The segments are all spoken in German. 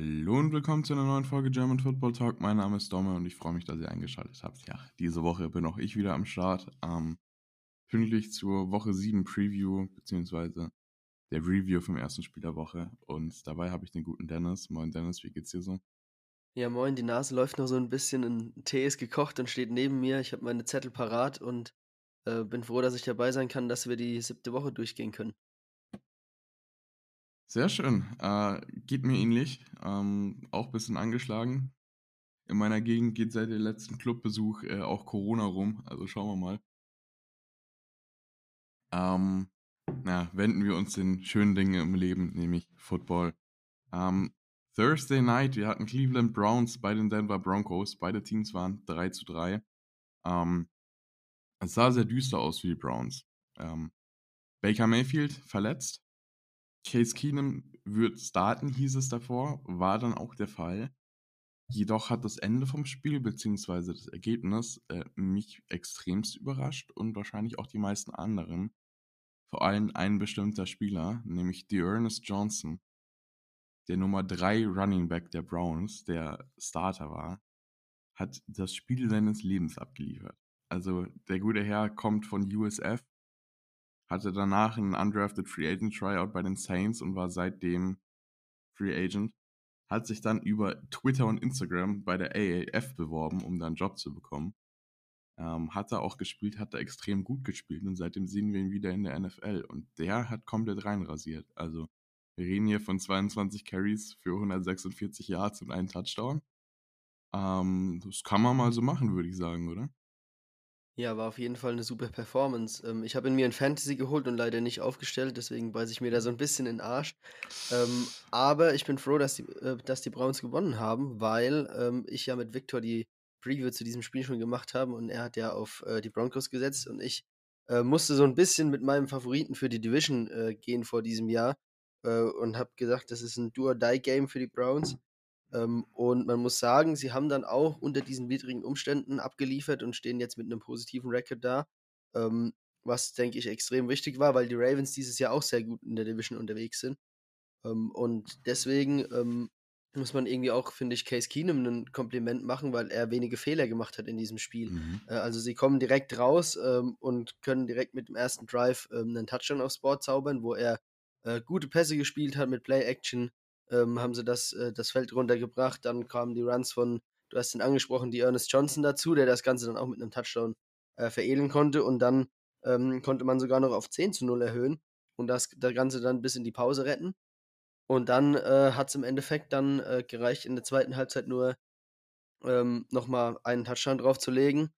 Hallo und willkommen zu einer neuen Folge German Football Talk. Mein Name ist Domme und ich freue mich, dass ihr eingeschaltet habt. Ja, diese Woche bin auch ich wieder am Start. Ähm, pünktlich zur Woche 7 Preview, beziehungsweise der Review vom ersten Spiel der Woche. Und dabei habe ich den guten Dennis. Moin Dennis, wie geht's dir so? Ja, moin, die Nase läuft noch so ein bisschen, ein Tee ist gekocht und steht neben mir. Ich habe meine Zettel parat und äh, bin froh, dass ich dabei sein kann, dass wir die siebte Woche durchgehen können. Sehr schön. Äh, geht mir ähnlich. Ähm, auch ein bisschen angeschlagen. In meiner Gegend geht seit dem letzten Clubbesuch äh, auch Corona rum. Also schauen wir mal. Ähm, na, wenden wir uns den schönen Dingen im Leben, nämlich Football. Ähm, Thursday Night, wir hatten Cleveland Browns bei den Denver Broncos. Beide Teams waren 3 zu 3. Ähm, es sah sehr düster aus für die Browns. Ähm, Baker Mayfield verletzt. Case Keenum wird starten, hieß es davor, war dann auch der Fall. Jedoch hat das Ende vom Spiel bzw. das Ergebnis äh, mich extremst überrascht und wahrscheinlich auch die meisten anderen. Vor allem ein bestimmter Spieler, nämlich Dearness Johnson, der Nummer 3 Running Back der Browns, der Starter war, hat das Spiel seines Lebens abgeliefert. Also der gute Herr kommt von USF, hatte danach einen undrafted Free Agent Tryout bei den Saints und war seitdem Free Agent. Hat sich dann über Twitter und Instagram bei der AAF beworben, um da einen Job zu bekommen. Ähm, hat er auch gespielt, hat er extrem gut gespielt und seitdem sehen wir ihn wieder in der NFL und der hat komplett reinrasiert. Also wir reden hier von 22 Carries für 146 Yards und einen Touchdown. Ähm, das kann man mal so machen, würde ich sagen, oder? Ja, war auf jeden Fall eine super Performance. Ähm, ich habe ihn mir in Fantasy geholt und leider nicht aufgestellt, deswegen beiße ich mir da so ein bisschen in den Arsch. Ähm, aber ich bin froh, dass die, äh, dass die Browns gewonnen haben, weil ähm, ich ja mit Victor die Preview zu diesem Spiel schon gemacht habe und er hat ja auf äh, die Broncos gesetzt und ich äh, musste so ein bisschen mit meinem Favoriten für die Division äh, gehen vor diesem Jahr äh, und habe gesagt, das ist ein Do-or-Die-Game für die Browns. Ähm, und man muss sagen, sie haben dann auch unter diesen widrigen Umständen abgeliefert und stehen jetzt mit einem positiven Record da. Ähm, was, denke ich, extrem wichtig war, weil die Ravens dieses Jahr auch sehr gut in der Division unterwegs sind. Ähm, und deswegen ähm, muss man irgendwie auch, finde ich, Case Keenum ein Kompliment machen, weil er wenige Fehler gemacht hat in diesem Spiel. Mhm. Äh, also sie kommen direkt raus ähm, und können direkt mit dem ersten Drive ähm, einen Touchdown aufs Board zaubern, wo er äh, gute Pässe gespielt hat mit Play-Action, ähm, haben sie das, äh, das Feld runtergebracht. Dann kamen die Runs von, du hast ihn angesprochen, die Ernest Johnson dazu, der das Ganze dann auch mit einem Touchdown äh, veredeln konnte. Und dann ähm, konnte man sogar noch auf 10 zu 0 erhöhen und das, das Ganze dann bis in die Pause retten. Und dann äh, hat es im Endeffekt dann äh, gereicht, in der zweiten Halbzeit nur ähm, nochmal einen Touchdown draufzulegen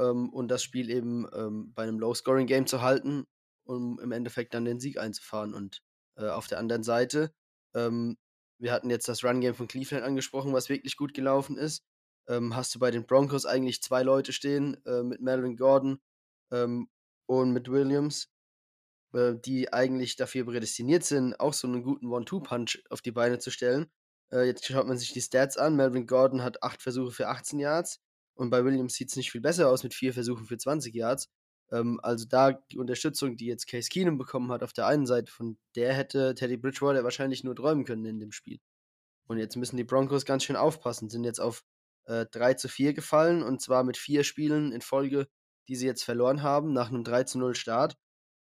ähm, und das Spiel eben ähm, bei einem Low-Scoring-Game zu halten, um im Endeffekt dann den Sieg einzufahren. Und äh, auf der anderen Seite ähm, wir hatten jetzt das Run-Game von Cleveland angesprochen, was wirklich gut gelaufen ist. Ähm, hast du bei den Broncos eigentlich zwei Leute stehen, äh, mit Melvin Gordon ähm, und mit Williams, äh, die eigentlich dafür prädestiniert sind, auch so einen guten One-Two-Punch auf die Beine zu stellen. Äh, jetzt schaut man sich die Stats an. Melvin Gordon hat acht Versuche für 18 Yards und bei Williams sieht es nicht viel besser aus mit vier Versuchen für 20 Yards. Ähm, also da die Unterstützung, die jetzt Case Keenum bekommen hat auf der einen Seite, von der hätte Teddy Bridgewater wahrscheinlich nur träumen können in dem Spiel. Und jetzt müssen die Broncos ganz schön aufpassen, sind jetzt auf äh, 3 zu 4 gefallen und zwar mit vier Spielen in Folge, die sie jetzt verloren haben, nach einem 3 zu 0 Start.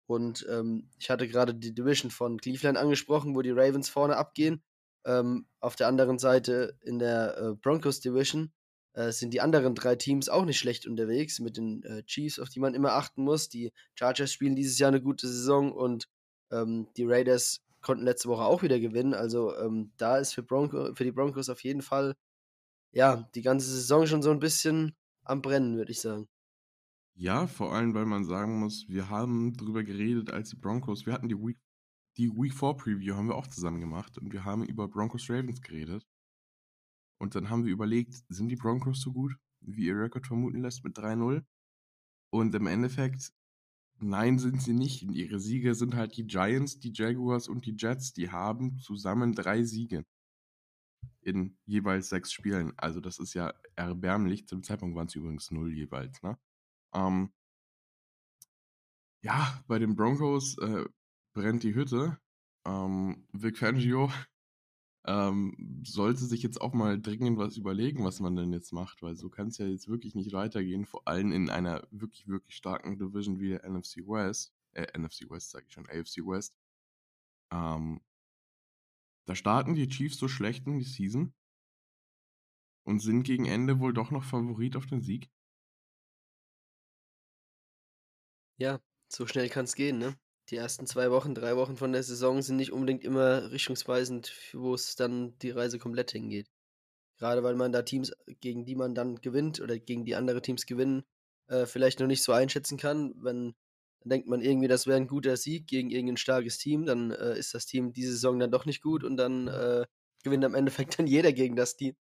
Und ähm, ich hatte gerade die Division von Cleveland angesprochen, wo die Ravens vorne abgehen. Ähm, auf der anderen Seite in der äh, Broncos Division äh, sind die anderen drei Teams auch nicht schlecht unterwegs mit den äh, Chiefs, auf die man immer achten muss. Die Chargers spielen dieses Jahr eine gute Saison und ähm, die Raiders konnten letzte Woche auch wieder gewinnen. Also ähm, da ist für, Bronco, für die Broncos auf jeden Fall ja die ganze Saison schon so ein bisschen am Brennen, würde ich sagen. Ja, vor allem, weil man sagen muss, wir haben darüber geredet, als die Broncos, wir hatten die Week, die Week 4 Preview haben wir auch zusammen gemacht und wir haben über Broncos Ravens geredet. Und dann haben wir überlegt, sind die Broncos so gut, wie ihr Rekord vermuten lässt mit 3-0? Und im Endeffekt, nein, sind sie nicht. Und ihre Siege sind halt die Giants, die Jaguars und die Jets. Die haben zusammen drei Siege in jeweils sechs Spielen. Also das ist ja erbärmlich. Zum Zeitpunkt waren es übrigens null jeweils. Ne? Ähm, ja, bei den Broncos äh, brennt die Hütte. Ähm, Vic Fangio ähm, sollte sich jetzt auch mal dringend was überlegen, was man denn jetzt macht, weil so kann es ja jetzt wirklich nicht weitergehen, vor allem in einer wirklich, wirklich starken Division wie der NFC West, äh, NFC West sage ich schon, AFC West. Ähm, da starten die Chiefs so schlecht in die Season und sind gegen Ende wohl doch noch Favorit auf den Sieg. Ja, so schnell kann es gehen, ne? Die ersten zwei Wochen, drei Wochen von der Saison sind nicht unbedingt immer richtungsweisend, wo es dann die Reise komplett hingeht. Gerade weil man da Teams, gegen die man dann gewinnt oder gegen die andere Teams gewinnen, äh, vielleicht noch nicht so einschätzen kann. Wenn dann denkt man irgendwie, das wäre ein guter Sieg gegen irgendein starkes Team, dann äh, ist das Team diese Saison dann doch nicht gut und dann äh, gewinnt am Endeffekt dann jeder gegen das Team.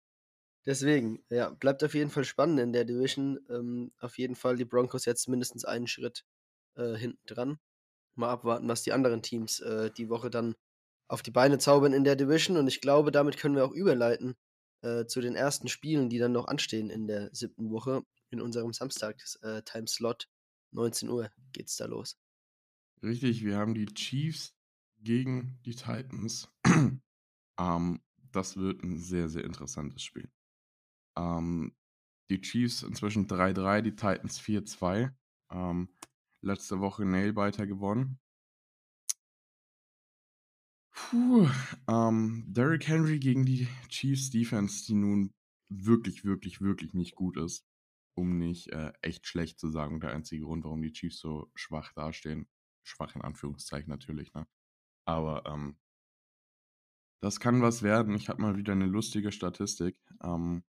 Deswegen, ja, bleibt auf jeden Fall spannend in der Division. Ähm, auf jeden Fall die Broncos jetzt mindestens einen Schritt äh, hinten dran. Mal abwarten, was die anderen Teams äh, die Woche dann auf die Beine zaubern in der Division. Und ich glaube, damit können wir auch überleiten äh, zu den ersten Spielen, die dann noch anstehen in der siebten Woche in unserem Samstags-Timeslot. Äh, 19 Uhr geht's da los. Richtig, wir haben die Chiefs gegen die Titans. ähm, das wird ein sehr, sehr interessantes Spiel. Ähm, die Chiefs inzwischen 3-3, die Titans 4-2. Ähm, letzte Woche Nailbiter gewonnen. Puh, ähm, Derrick Henry gegen die Chiefs Defense, die nun wirklich, wirklich, wirklich nicht gut ist. Um nicht äh, echt schlecht zu sagen. Der einzige Grund, warum die Chiefs so schwach dastehen. Schwach in Anführungszeichen natürlich, ne? Aber ähm, das kann was werden. Ich habe mal wieder eine lustige Statistik. Ähm,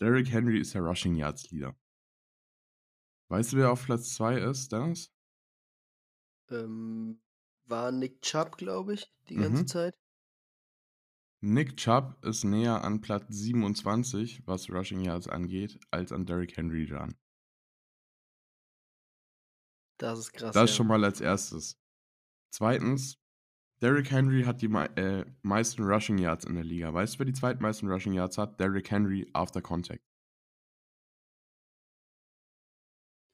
Derrick Henry ist der Rushing Yards Leader. Weißt du, wer auf Platz 2 ist, Dennis? Ähm, war Nick Chubb, glaube ich, die ganze Mhm. Zeit. Nick Chubb ist näher an Platz 27, was Rushing Yards angeht, als an Derrick Henry dran. Das ist krass, Das ja. schon mal als erstes. Zweitens, Derrick Henry hat die äh, meisten Rushing Yards in der Liga. Weißt du, wer die zweitmeisten Rushing Yards hat? Derrick Henry after contact.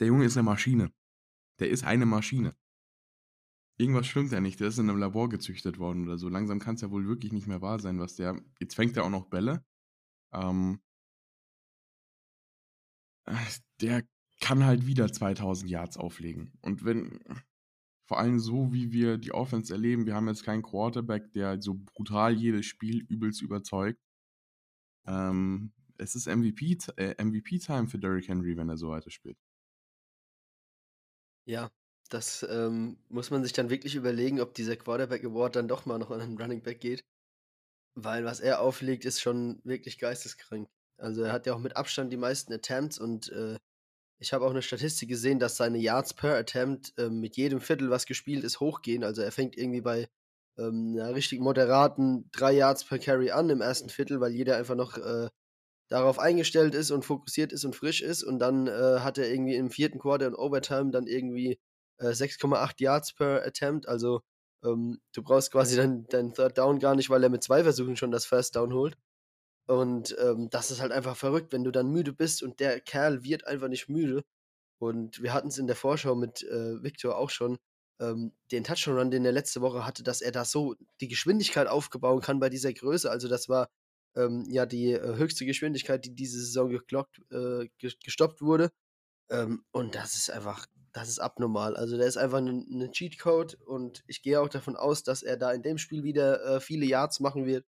Der Junge ist eine Maschine. Der ist eine Maschine. Irgendwas stimmt ja nicht. Der ist in einem Labor gezüchtet worden oder so. Langsam kann es ja wohl wirklich nicht mehr wahr sein, was der. Jetzt fängt er auch noch Bälle. Ähm, äh, der kann halt wieder 2000 Yards auflegen. Und wenn, vor allem so, wie wir die Offense erleben, wir haben jetzt keinen Quarterback, der so brutal jedes Spiel übelst überzeugt. Ähm, es ist MVP-Time äh, MVP für Derrick Henry, wenn er so weiter spielt. Ja, das ähm, muss man sich dann wirklich überlegen, ob dieser Quarterback Award dann doch mal noch an einen Running Back geht. Weil was er auflegt, ist schon wirklich geisteskrank. Also er hat ja auch mit Abstand die meisten Attempts und äh, ich habe auch eine Statistik gesehen, dass seine Yards per Attempt äh, mit jedem Viertel, was gespielt ist, hochgehen. Also er fängt irgendwie bei ähm, einer richtig moderaten drei Yards per Carry an im ersten Viertel, weil jeder einfach noch äh, darauf eingestellt ist und fokussiert ist und frisch ist. Und dann äh, hat er irgendwie im vierten Quarter und Overtime dann irgendwie äh, 6,8 Yards per Attempt. Also ähm, du brauchst quasi deinen dein Third Down gar nicht, weil er mit zwei Versuchen schon das First Down holt. Und ähm, das ist halt einfach verrückt, wenn du dann müde bist und der Kerl wird einfach nicht müde. Und wir hatten es in der Vorschau mit äh, Victor auch schon, ähm, den Touchdown-Run, den er letzte Woche hatte, dass er da so die Geschwindigkeit aufgebaut kann bei dieser Größe. Also das war ähm, ja die äh, höchste Geschwindigkeit, die diese Saison geklockt, äh, gestoppt wurde. Ähm, und das ist einfach, das ist abnormal. Also der ist einfach ein, ein Cheatcode und ich gehe auch davon aus, dass er da in dem Spiel wieder äh, viele Yards machen wird,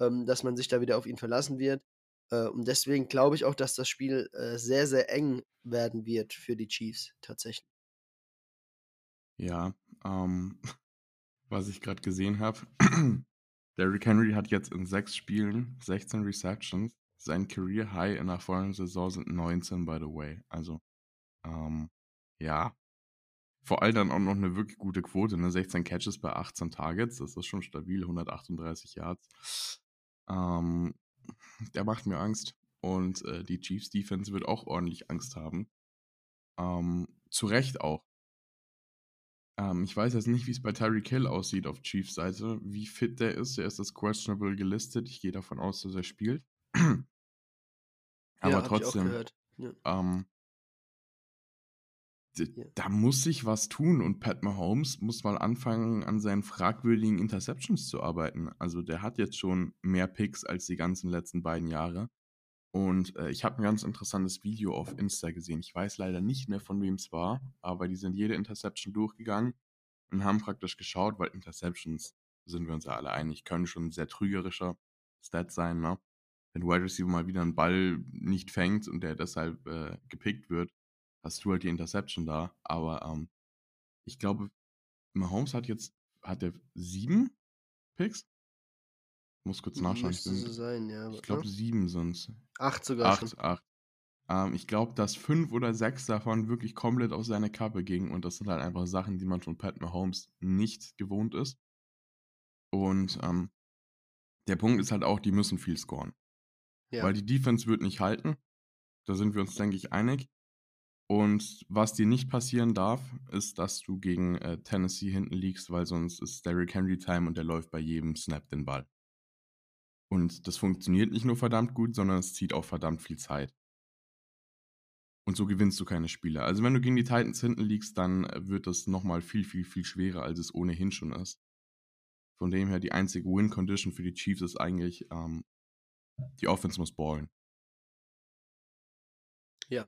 ähm, dass man sich da wieder auf ihn verlassen wird. Äh, und deswegen glaube ich auch, dass das Spiel äh, sehr, sehr eng werden wird für die Chiefs tatsächlich. Ja, ähm, was ich gerade gesehen habe. Derrick Henry hat jetzt in sechs Spielen 16 Receptions. Sein Career High in der vollen Saison sind 19, by the way. Also, ähm, ja. Vor allem dann auch noch eine wirklich gute Quote, ne? 16 Catches bei 18 Targets. Das ist schon stabil, 138 Yards. Ähm, der macht mir Angst. Und äh, die Chiefs Defense wird auch ordentlich Angst haben. Ähm, zu Recht auch. Ähm, ich weiß jetzt nicht, wie es bei Tyreek Hill aussieht auf Chiefs Seite, wie fit der ist. Er ist das questionable gelistet. Ich gehe davon aus, dass er spielt. Aber ja, trotzdem. Ja. ähm, ja. da muss sich was tun und Pat Mahomes muss mal anfangen, an seinen fragwürdigen Interceptions zu arbeiten. Also der hat jetzt schon mehr Picks als die ganzen letzten beiden Jahre. Und äh, ich habe ein ganz interessantes Video auf Insta gesehen. Ich weiß leider nicht mehr, von wem es war, aber die sind jede Interception durchgegangen und haben praktisch geschaut, weil Interceptions, sind wir uns ja alle einig, können schon ein sehr trügerischer Stat sein, ne? Wenn Wide Receiver mal wieder einen Ball nicht fängt und der deshalb äh, gepickt wird, hast du halt die Interception da. Aber ähm, ich glaube, Mahomes hat jetzt, hat er sieben Picks? Muss kurz nachschauen. Müsste ich so sein, ja. Ich glaube sieben sonst. Acht sogar acht, schon. Acht. Ähm, ich glaube, dass fünf oder sechs davon wirklich komplett auf seine Kappe gingen und das sind halt einfach Sachen, die man von Pat Mahomes nicht gewohnt ist. Und ähm, der Punkt ist halt auch, die müssen viel scoren. Ja. Weil die Defense wird nicht halten. Da sind wir uns, denke ich, einig. Und was dir nicht passieren darf, ist, dass du gegen äh, Tennessee hinten liegst, weil sonst ist Derrick Henry Time und der läuft bei jedem Snap den Ball. Und das funktioniert nicht nur verdammt gut, sondern es zieht auch verdammt viel Zeit. Und so gewinnst du keine Spiele. Also wenn du gegen die Titans hinten liegst, dann äh, wird das nochmal viel, viel, viel schwerer, als es ohnehin schon ist. Von dem her, die einzige Win-Condition für die Chiefs ist eigentlich, ähm, die Offense muss ballen. Ja.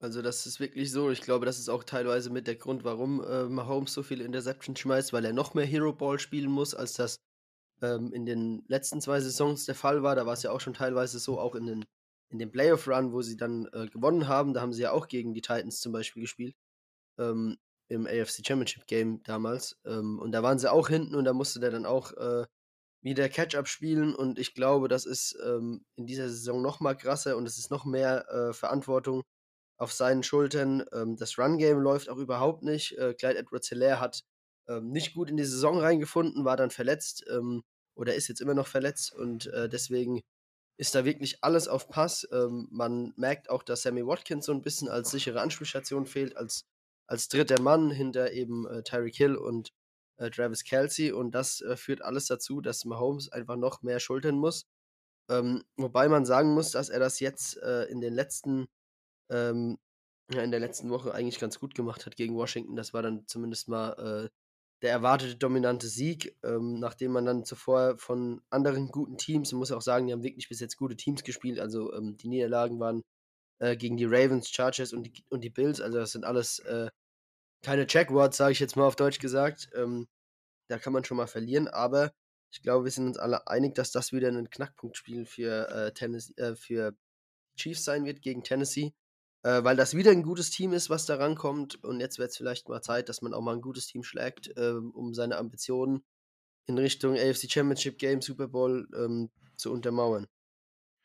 Also das ist wirklich so. Ich glaube, das ist auch teilweise mit der Grund, warum äh, Mahomes so viele Interceptions schmeißt, weil er noch mehr Hero Ball spielen muss, als das ähm, in den letzten zwei Saisons der Fall war. Da war es ja auch schon teilweise so, auch in den, in den Playoff-Run, wo sie dann äh, gewonnen haben. Da haben sie ja auch gegen die Titans zum Beispiel gespielt. Ähm, Im AFC Championship Game damals. Ähm, und da waren sie auch hinten und da musste der dann auch äh, wieder Catch-up spielen. Und ich glaube, das ist ähm, in dieser Saison noch mal krasser und es ist noch mehr äh, Verantwortung auf seinen Schultern. Ähm, das Run-Game läuft auch überhaupt nicht. Äh, Clyde Edwards-Hilaire hat ähm, nicht gut in die Saison reingefunden, war dann verletzt ähm, oder ist jetzt immer noch verletzt und äh, deswegen ist da wirklich alles auf Pass. Ähm, man merkt auch, dass Sammy Watkins so ein bisschen als sichere Anspielstation fehlt, als, als dritter Mann hinter eben äh, Tyreek Hill und äh, Travis Kelsey und das äh, führt alles dazu, dass Mahomes einfach noch mehr schultern muss. Ähm, wobei man sagen muss, dass er das jetzt äh, in den letzten ähm, ja, in der letzten Woche eigentlich ganz gut gemacht hat gegen Washington. Das war dann zumindest mal äh, der erwartete dominante Sieg, ähm, nachdem man dann zuvor von anderen guten Teams, man muss auch sagen, die haben wirklich bis jetzt gute Teams gespielt, also ähm, die Niederlagen waren äh, gegen die Ravens, Chargers und die, und die Bills, also das sind alles äh, keine Checkwords, sage ich jetzt mal auf Deutsch gesagt. Ähm, da kann man schon mal verlieren, aber ich glaube, wir sind uns alle einig, dass das wieder ein Knackpunktspiel für, äh, Tennessee, äh, für Chiefs sein wird gegen Tennessee äh, weil das wieder ein gutes Team ist, was da rankommt. Und jetzt wird es vielleicht mal Zeit, dass man auch mal ein gutes Team schlägt, äh, um seine Ambitionen in Richtung AFC Championship Game, Super Bowl ähm, zu untermauern.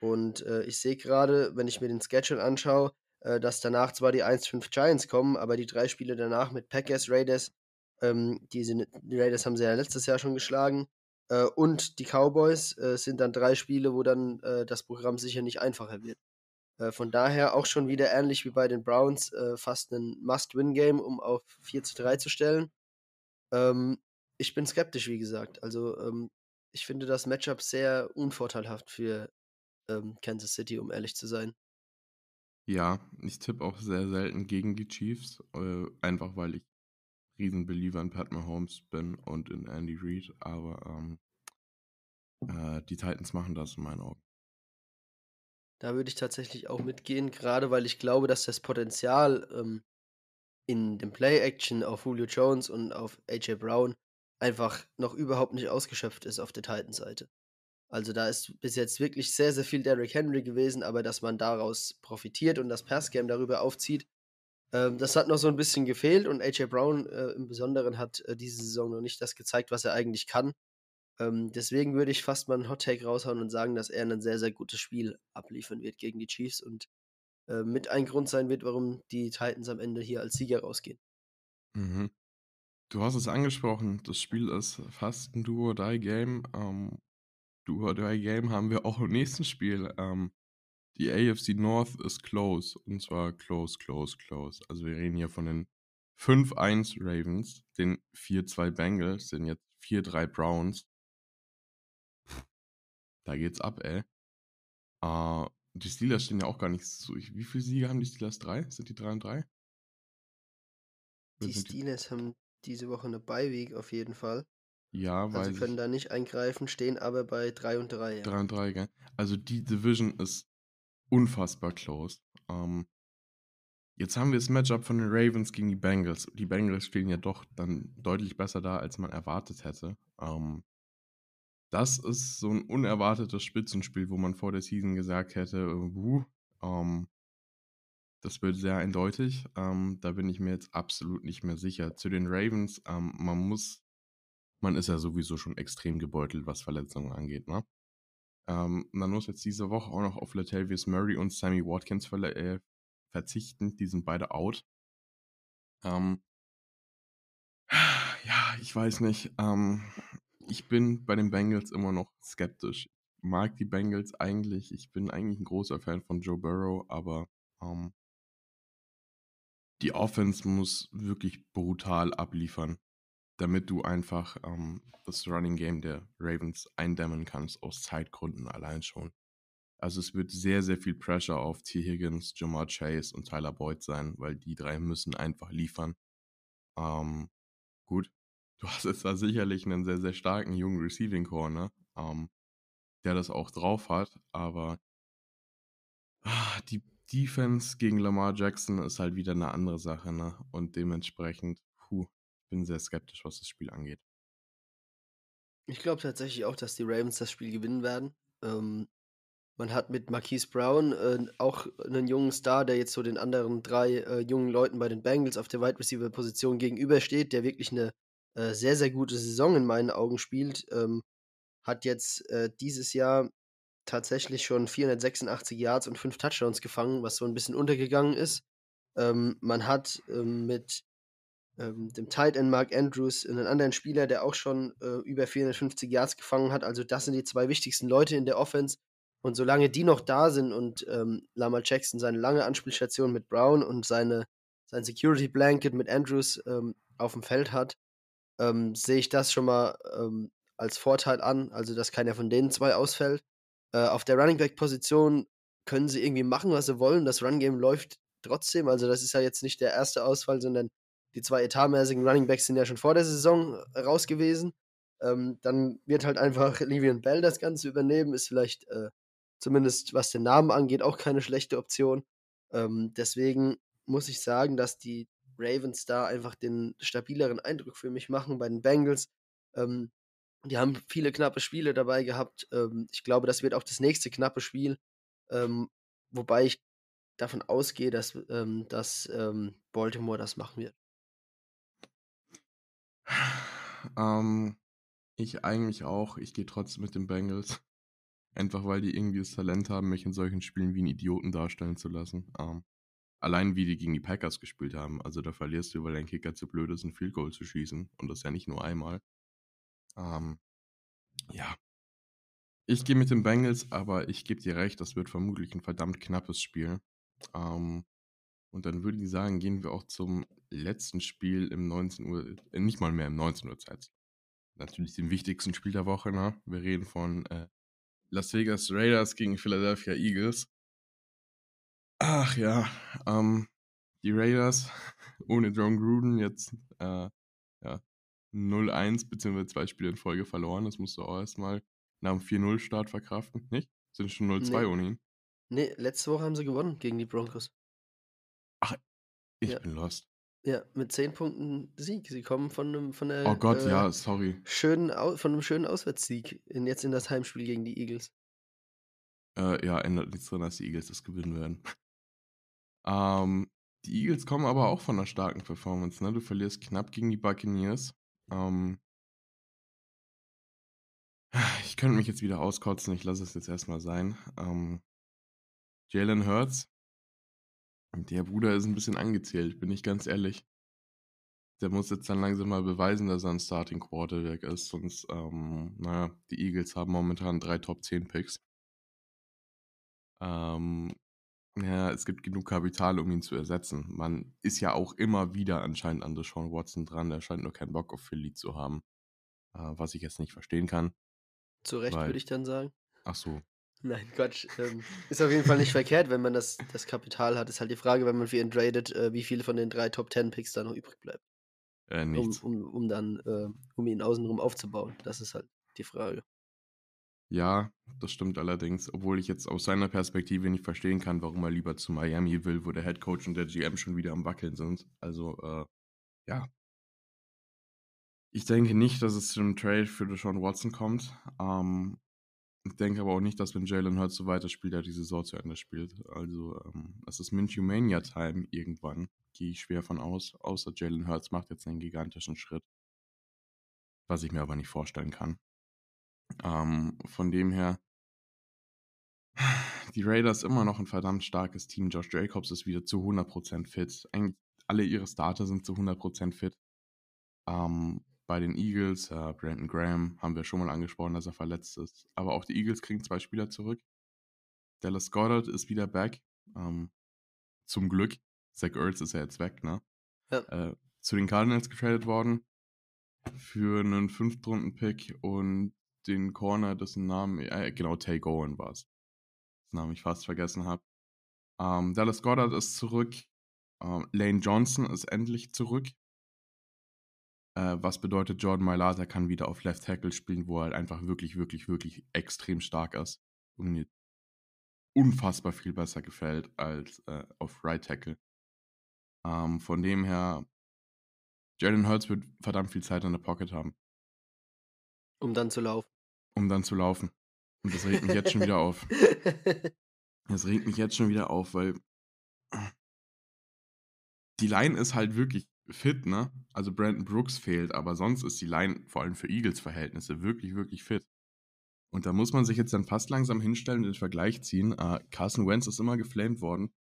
Und äh, ich sehe gerade, wenn ich mir den Schedule anschaue, äh, dass danach zwar die 1-5 Giants kommen, aber die drei Spiele danach mit Packers, Raiders, ähm, die, sind, die Raiders haben sie ja letztes Jahr schon geschlagen, äh, und die Cowboys äh, sind dann drei Spiele, wo dann das Programm sicher nicht einfacher wird. Äh, von daher auch schon wieder ähnlich wie bei den Browns äh, fast ein Must-Win-Game, um auf 4 zu 3 zu stellen. Ähm, ich bin skeptisch, wie gesagt. Also ähm, ich finde das Matchup sehr unvorteilhaft für ähm, Kansas City, um ehrlich zu sein. Ja, ich tippe auch sehr selten gegen die Chiefs, äh, einfach weil ich riesen Believer in Pat Mahomes bin und in Andy Reid, aber ähm, äh, die Titans machen das in meinen Augen. Da würde ich tatsächlich auch mitgehen, gerade weil ich glaube, dass das Potenzial ähm, in dem Play-Action auf Julio Jones und auf AJ Brown einfach noch überhaupt nicht ausgeschöpft ist auf der Titan-Seite. Also da ist bis jetzt wirklich sehr, sehr viel Derrick Henry gewesen, aber dass man daraus profitiert und das Passgame darüber aufzieht, ähm, das hat noch so ein bisschen gefehlt und AJ Brown äh, im Besonderen hat äh, diese Saison noch nicht das gezeigt, was er eigentlich kann. Ähm, deswegen würde ich fast mal einen Hot Take raushauen und sagen, dass er ein sehr, sehr gutes Spiel abliefern wird gegen die Chiefs und äh, mit ein Grund sein wird, warum die Titans am Ende hier als Sieger rausgehen. Mhm. Du hast es angesprochen, das Spiel ist fast ein Duo-Die-Game. Ähm, Duo-Die-Game haben wir auch im nächsten Spiel. Ähm, die AFC North ist close. Und zwar close, close, close. Also wir reden hier von den 5-1 Ravens, den 4-2 Bengals, den jetzt 4-3 Browns da geht's ab, ey. Uh, die Steelers stehen ja auch gar nicht so. Wie viele Siege haben die Steelers? Drei? Sind die drei und drei? Die Steelers haben diese Woche 'ne Bye-Week auf jeden Fall. Ja, Also, weiß können ich. da nicht eingreifen, stehen aber bei 3 und 3, ja. 3 und 3, gell? Also, die Division ist unfassbar close. Ähm jetzt haben wir das Matchup von den Ravens gegen die Bengals. Die Bengals stehen ja doch dann deutlich besser da, als man erwartet hätte. Ähm das ist so 'n unerwartetes Spitzenspiel, wo man vor der Season gesagt hätte: „Äh, buh, ähm“ das wird sehr eindeutig. Ähm, da bin ich mir jetzt absolut nicht mehr sicher. Zu den Ravens, ähm, man muss man ist ja sowieso schon extrem gebeutelt, was Verletzungen angeht, ne? Man muss jetzt diese Woche auch noch auf Latavius Murray und Sammy Watkins verle äh, verzichten. Die sind beide out. Ja, ich weiß nicht. Ähm, ich bin bei den Bengals immer noch skeptisch. Mag die Bengals eigentlich. Ich bin eigentlich 'n großer Fan von Joe Burrow, aber, ähm die Offense muss wirklich brutal abliefern, damit du einfach, ähm, das Running Game der Ravens eindämmen kannst aus Zeitgründen allein schon. Also, es wird sehr, sehr viel Pressure auf Tee Higgins, Ja'Marr Chase und Tyler Boyd sein, weil die 3 müssen einfach liefern. Ähm, gut, du hast jetzt da sicherlich 'nen sehr, sehr starken jungen Receiving Core, ne, ähm, der das auch drauf hat, aber ah, die Defense gegen Lamar Jackson ist halt wieder 'ne andere Sache, ne? Und dementsprechend, puh, bin sehr skeptisch, was das Spiel angeht. Ich glaube tatsächlich auch, dass die Ravens das Spiel gewinnen werden. Ähm, man hat mit Marquise Brown, äh, auch 'nen jungen Star, der jetzt so den anderen 3, äh, jungen Leuten bei den Bengals auf der Wide-Receiver-Position gegenübersteht, der wirklich 'ne, äh, sehr, sehr gute Saison in meinen Augen spielt. Ähm, hat jetzt, äh, dieses Jahr tatsächlich schon 486 Yards und 5 Touchdowns gefangen, was so 'n bisschen untergegangen ist. Ähm, man hat, ähm, mit, ähm, dem Tight End Mark Andrews 'nen anderen Spieler, der auch schon, äh, über 450 Yards gefangen hat. Also, das sind die 2 wichtigsten Leute in der Offense. Und solange die noch da sind und, ähm, Lamar Jackson seine lange Anspielstation mit Brown und seine sein Security Blanket mit Andrews, ähm, aufm Feld hat, ähm, sehe ich das schon mal, ähm, als Vorteil an, also, dass keiner von den 2 ausfällt. Äh, auf der Running-Back-Position können sie irgendwie machen, was sie wollen. Das Run-Game läuft trotzdem. Also, das ist ja jetzt nicht der 1. Ausfall, sondern die 2 etatmäßigen Running Backs sind ja schon vor der Saison raus gewesen. Ähm, dann wird halt einfach Le'Veon Bell das Ganze übernehmen, ist vielleicht, äh, zumindest was den Namen angeht, auch keine schlechte Option. Ähm, deswegen muss ich sagen, dass die Ravens da einfach den stabileren Eindruck für mich machen. Bei den Bengals, ähm, die haben viele knappe Spiele dabei gehabt. Ähm, ich glaube, das wird auch das nächste knappe Spiel, ähm, wobei ich davon ausgehe, dass, ähm dass, ähm, Baltimore das machen wird. Ähm, ich eigentlich auch. Ich gehe trotzdem mit den Bengals. Einfach, weil die irgendwie das Talent haben, mich in solchen Spielen wie 'n Idioten darstellen zu lassen. Ähm, allein wie die gegen die Packers gespielt haben. Also, da verlierst du, weil dein Kicker zu blöd ist, 'n Field Goal zu schießen und das ja nicht nur einmal. Ähm, ja. Ich gehe mit den Bengals, aber ich gebe dir recht, das wird vermutlich 'n verdammt knappes Spiel. Ähm, und dann würde ich sagen, gehen wir auch zum letzten Spiel im 19:00 äh, nicht mal mehr im 19:00 Zeit natürlich dem wichtigsten Spiel der Woche, ne? Wir reden von, äh, Las Vegas Raiders gegen Philadelphia Eagles. Ach ja, ähm, die Raiders ohne Jon Gruden jetzt, äh, ja, 0-1 beziehungsweise 2 Spiele in Folge verloren. Das musst du auch erst mal nach 'm 4-0 Start verkraften, nicht? Sind schon 0-2 Ne. ohne ihn? Ne, letzte Woche haben sie gewonnen gegen die Broncos. Ach, ich Ja. bin lost. Ja, mit 10 Punkten Sieg. Sie kommen von 'nem von Oh 'ner, Gott, äh, ja, sorry. schönen von 'nem schönen Auswärtssieg in jetzt in das Heimspiel gegen die Eagles. Äh, ja, ändert nichts dran, dass die Eagles das gewinnen werden. Ähm, die Eagles kommen aber auch von 'ner starken Performance, ne? Du verlierst knapp gegen die Buccaneers. Ähm ich könnte mich jetzt wieder auskotzen, ich lasse es jetzt erst mal sein. Ähm, Jalen Hurts der Bruder ist 'n bisschen angezählt, bin ich ganz ehrlich. Der muss jetzt dann langsam mal beweisen, dass er 'n Starting Quarterback ist, sonst, ähm, na ja, die Eagles haben momentan 3 Top 10 Picks. Ähm, ja, es gibt genug Kapital, um ihn zu ersetzen. Man ist ja auch immer wieder anscheinend an Deshaun Watson dran, der scheint nur keinen Bock auf Philly zu haben, äh, was ich jetzt nicht verstehen kann. Zu Recht, Weil würde ich dann sagen. ach so. Nein, Quatsch. Ähm, ist auf jeden Fall nicht verkehrt, wenn man das das Kapital hat. Ist halt die Frage, wenn man für ihn tradet, äh, wie viele von den 3 Top 10 Picks da noch übrig bleibt. Äh, um, nichts. um, um dann, äh, um ihn außenrum aufzubauen. Das ist halt die Frage. Ja, das stimmt allerdings, obwohl ich jetzt aus seiner Perspektive nicht verstehen kann, warum er lieber zu Miami will, wo der Head Coach und der GM schon wieder am Wackeln sind. Also, äh, ja. Ich denke nicht, dass es zu einem Trade für Deshaun Watson kommt. Ähm, ich denke aber auch nicht, dass wenn Jalen Hurts so weiterspielt, er die Saison zu Ende spielt. Also, ähm, es ist Minshew Mania Time irgendwann. Gehe ich schwer von aus. Außer Jalen Hurts macht jetzt einen gigantischen Schritt. Was ich mir aber nicht vorstellen kann. Ähm, von dem her, die Raiders immer noch ein verdammt starkes Team. Josh Jacobs ist wieder zu 100% fit. Eigentlich alle ihre Starter sind zu 100% fit. Ähm, bei den Eagles, äh, Brandon Graham, haben wir schon mal angesprochen, dass er verletzt ist. Aber auch die Eagles kriegen zwei Spieler zurück. Dallas Goddard ist wieder back. Ähm, zum Glück. Zach Ertz ist ja jetzt weg, ne? Ja. Äh, zu den Cardinals getradet worden. Für einen Fünftrunden-Pick und den Corner, dessen Namen, äh, genau, Tay Gowan war es. Dessen Namen ich fast vergessen habe. Ähm, Dallas Goddard ist zurück. Ähm, Lane Johnson ist endlich zurück. Äh, was bedeutet, Jordan Mailata kann wieder auf Left Tackle spielen, wo er halt einfach wirklich, wirklich, wirklich extrem stark ist. Und mir unfassbar viel besser gefällt als äh, auf Right Tackle. Ähm, von dem her, Jalen Hurts wird verdammt viel Zeit in der Pocket haben. Um dann zu laufen. Um dann zu laufen. Und das regt mich jetzt schon wieder auf. Das regt mich jetzt schon wieder auf, weil die Line ist halt wirklich fit, ne? Also Brandon Brooks fehlt, aber sonst ist die Line vor allem für Eagles Verhältnisse wirklich, wirklich fit. Und da muss man sich jetzt dann fast langsam hinstellen und den Vergleich ziehen. Uh, Carson Wentz ist immer geflamed worden.